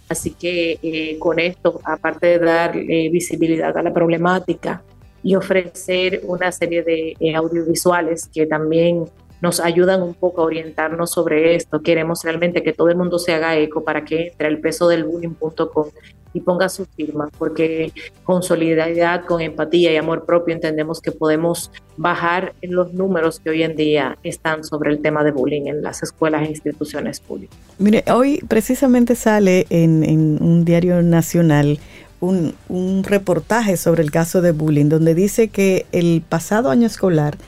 Así que eh, con esto, aparte de dar eh, visibilidad a la problemática y ofrecer una serie de eh, audiovisuales que también nos ayudan un poco a orientarnos sobre esto, queremos realmente que todo el mundo se haga eco para que entre el peso del bullying.com y ponga su firma, porque con solidaridad, con empatía y amor propio entendemos que podemos bajar en los números que hoy en día están sobre el tema de bullying en las escuelas e instituciones públicas. Mire, hoy precisamente sale en, un diario nacional un reportaje sobre el caso de bullying, donde dice que el pasado año escolar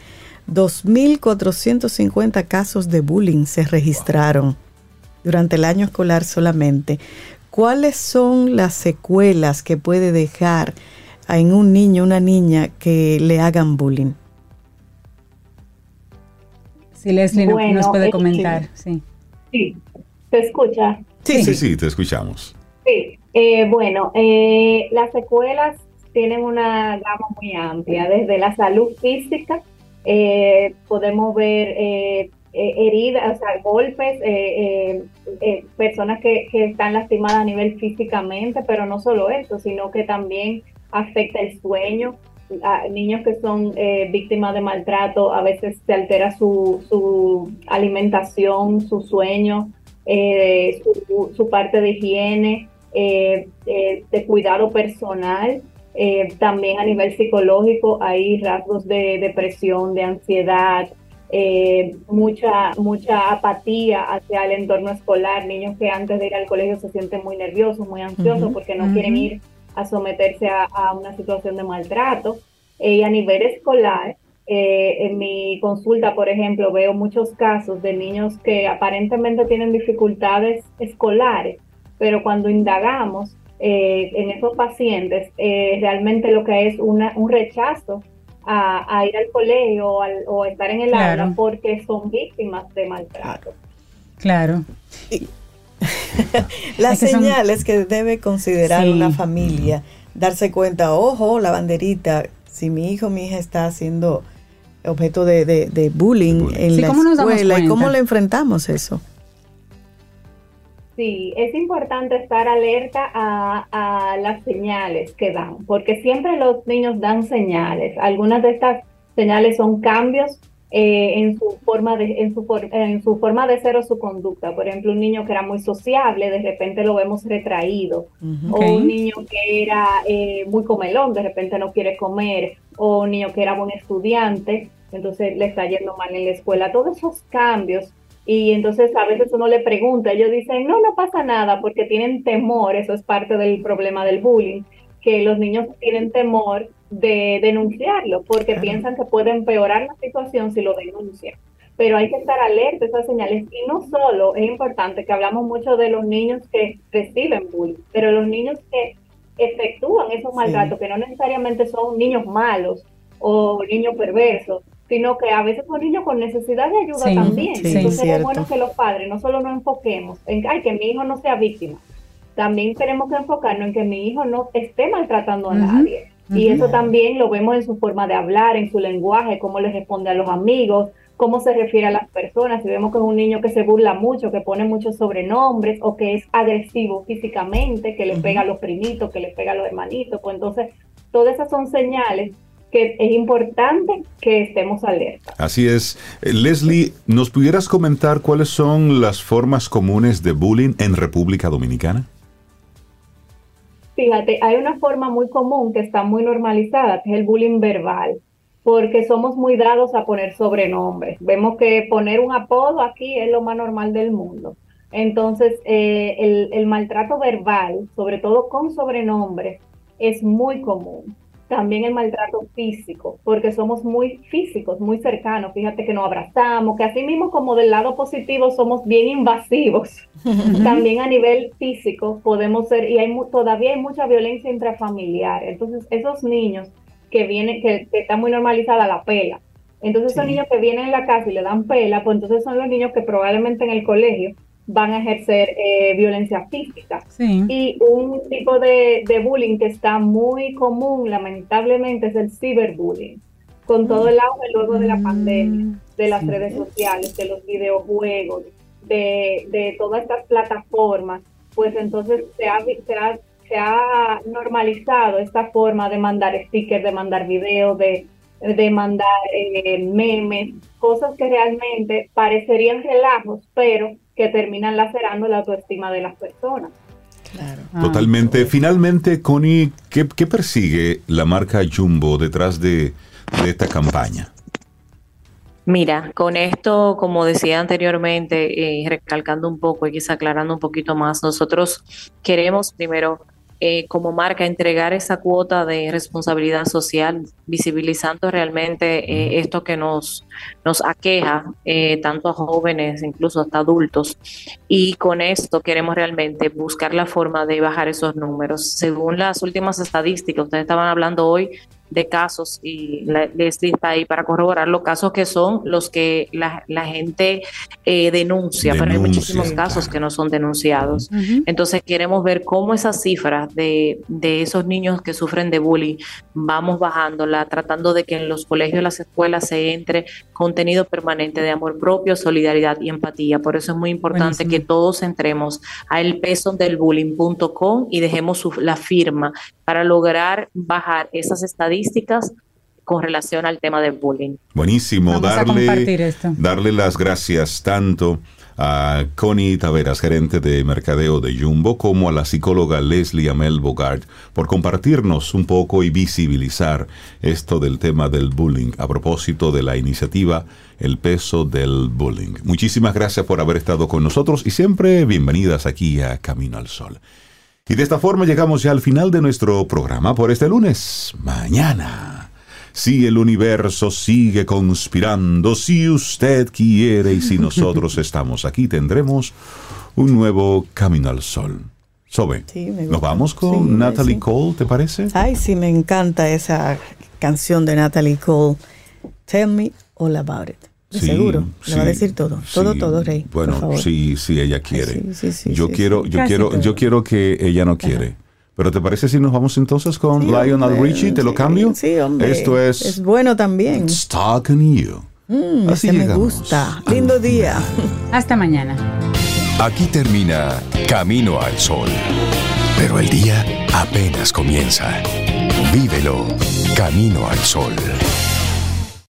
2.450 casos de bullying se registraron durante el año escolar solamente. ¿Cuáles son las secuelas que puede dejar en un niño, una niña que le hagan bullying? Si Leslie no- Bueno, nos puede comentar. Sí. Sí, ¿se escucha? Sí, sí, sí, te escuchamos. Sí, eh, bueno, eh, las secuelas tienen una gama muy amplia, desde la salud física, eh, podemos ver eh, eh, heridas, o sea, golpes, eh, eh, personas que, que están lastimadas a nivel físicamente, pero no solo eso, sino que también afecta el sueño. Niños que son eh, víctimas de maltrato, a veces se altera su, su alimentación, su sueño, eh, su, su parte de higiene, eh, de cuidado personal. Eh, también a nivel psicológico hay rasgos de depresión, de ansiedad, eh, mucha, mucha apatía hacia el entorno escolar, niños que antes de ir al colegio se sienten muy nerviosos, muy ansiosos Ujú, porque no quieren ir a someterse a, a una situación de maltrato. Eh, y a nivel escolar, eh, en mi consulta, por ejemplo, veo muchos casos de niños que aparentemente tienen dificultades escolares, pero cuando indagamos eh, en esos pacientes, eh, realmente lo que es una, un rechazo a, a ir al colegio o, al- o estar en el Claro. aula porque son víctimas de maltrato. Claro. [laughs] Las Es que son- señales que debe considerar Sí. una familia, darse cuenta, ojo, la banderita, si mi hijo o mi hija está siendo objeto de, de- de bullying, bullying. en Sí, la ¿cómo nos damos escuela y cómo le enfrentamos eso. Sí, es importante estar alerta a, a las señales que dan, porque siempre los niños dan señales. Algunas de estas señales son cambios eh, en su forma de en su, en su forma de ser o su conducta. Por ejemplo, un niño que era muy sociable, de repente lo vemos retraído, o un niño que era eh, muy comelón, de repente no quiere comer, o un niño que era buen estudiante, entonces le está yendo mal en la escuela. Todos esos cambios y entonces a veces uno le pregunta, ellos dicen, no, no pasa nada porque tienen temor, eso es parte del problema del bullying, que los niños tienen temor de denunciarlo porque piensan que puede empeorar la situación si lo denuncian. Pero hay que estar alerta a esas señales. Y no solo, es importante que hablamos mucho de los niños que reciben bullying, pero los niños que efectúan esos maltratos, que no necesariamente son niños malos o niños perversos, sino que a veces son niños con necesidad de ayuda también. Entonces es bueno que los padres no solo nos enfoquemos en ay, que mi hijo no sea víctima, también tenemos que enfocarnos en que mi hijo no esté maltratando a nadie. Y eso también lo vemos en su forma de hablar, en su lenguaje, cómo le responde a los amigos, cómo se refiere a las personas. Si vemos que es un niño que se burla mucho, que pone muchos sobrenombres o que es agresivo físicamente, que le pega a los primitos, que le pega a los hermanitos, pues entonces todas esas son señales que es importante que estemos alerta. Así es. Eh, Leslie, ¿nos pudieras comentar cuáles son las formas comunes de bullying en República Dominicana? Fíjate, hay una forma muy común que está muy normalizada, que es el bullying verbal, porque somos muy dados a poner sobrenombres. Vemos que poner un apodo aquí es lo más normal del mundo. Entonces, eh, el, el maltrato verbal, sobre todo con sobrenombres, es muy común también el maltrato físico, porque somos muy físicos, muy cercanos. Fíjate que nos abrazamos, que así mismo como del lado positivo somos bien invasivos. también a nivel físico podemos ser, y hay todavía hay mucha violencia intrafamiliar. Entonces, esos niños que vienen, que, está muy normalizada la pela. Entonces, esos niños que vienen en la casa y le dan pela, pues entonces son los niños que probablemente en el colegio van a ejercer eh, violencia física. Y un tipo de, bullying que está muy común, lamentablemente, es el ciberbullying, con todo el auge luego de la mm, pandemia, de las redes sociales, de los videojuegos, de, de todas estas plataformas, pues entonces se ha, se ha, normalizado esta forma de mandar stickers, de mandar videos, de, de mandar eh, memes, cosas que realmente parecerían relajos, pero que terminan lacerando la autoestima de las personas. Claro. Totalmente. Finalmente, Connie, ¿qué, persigue la marca Jumbo detrás de, esta campaña? Mira, con esto, como decía anteriormente, eh, recalcando un poco y quizá aclarando un poquito más, nosotros queremos primero eh, como marca entregar esa cuota de responsabilidad social, visibilizando realmente eh, esto que nos, nos aqueja, eh, tanto a jóvenes, incluso hasta adultos. Y con esto queremos realmente buscar la forma de bajar esos números. Según las últimas estadísticas, ustedes estaban hablando hoy de casos y Leslie está ahí para corroborar los casos que son los que la, gente eh, denuncia, pero hay muchísimos casos que no son denunciados. Entonces queremos ver cómo esa cifra de, de, esos niños que sufren de bullying vamos bajándola, tratando de que en los colegios y las escuelas se entre contenido permanente de amor propio, solidaridad y empatía. Por eso es muy importante que todos entremos a elpesondelbullying.com y dejemos la firma para lograr bajar esas estadísticas con relación al tema del bullying. Buenísimo, darle, darle las gracias tanto a Connie Taveras, gerente de mercadeo de Jumbo, como a la psicóloga Leslie Amel Bogart por compartirnos un poco y visibilizar esto del tema del bullying a propósito de la iniciativa El peso del bullying. Muchísimas gracias por haber estado con nosotros y siempre bienvenidas aquí a Camino al Sol. Y de esta forma llegamos ya al final de nuestro programa por este lunes. Mañana. Si el universo sigue conspirando, si usted quiere y si nosotros [laughs] estamos aquí, tendremos un nuevo Camino al Sol. Sobe, nos vamos con Natalie Cole, ¿te parece? Ay, sí, me encanta esa canción de Natalie Cole. Tell me all about it seguro, le va a decir todo, todo, todo, Rey. Bueno, sí, sí, ella quiere. yo quiero, yo quiero, yo quiero que ella no quiere. Pero ¿te parece si nos vamos entonces con Lionel Richie? ¿Te lo cambio? Sí, hombre. Esto es. Es bueno también. It's talking you. Mm, Así me gusta. Lindo día. [laughs] Hasta mañana. Aquí termina Camino al Sol. Pero el día apenas comienza. Vívelo. Camino al Sol.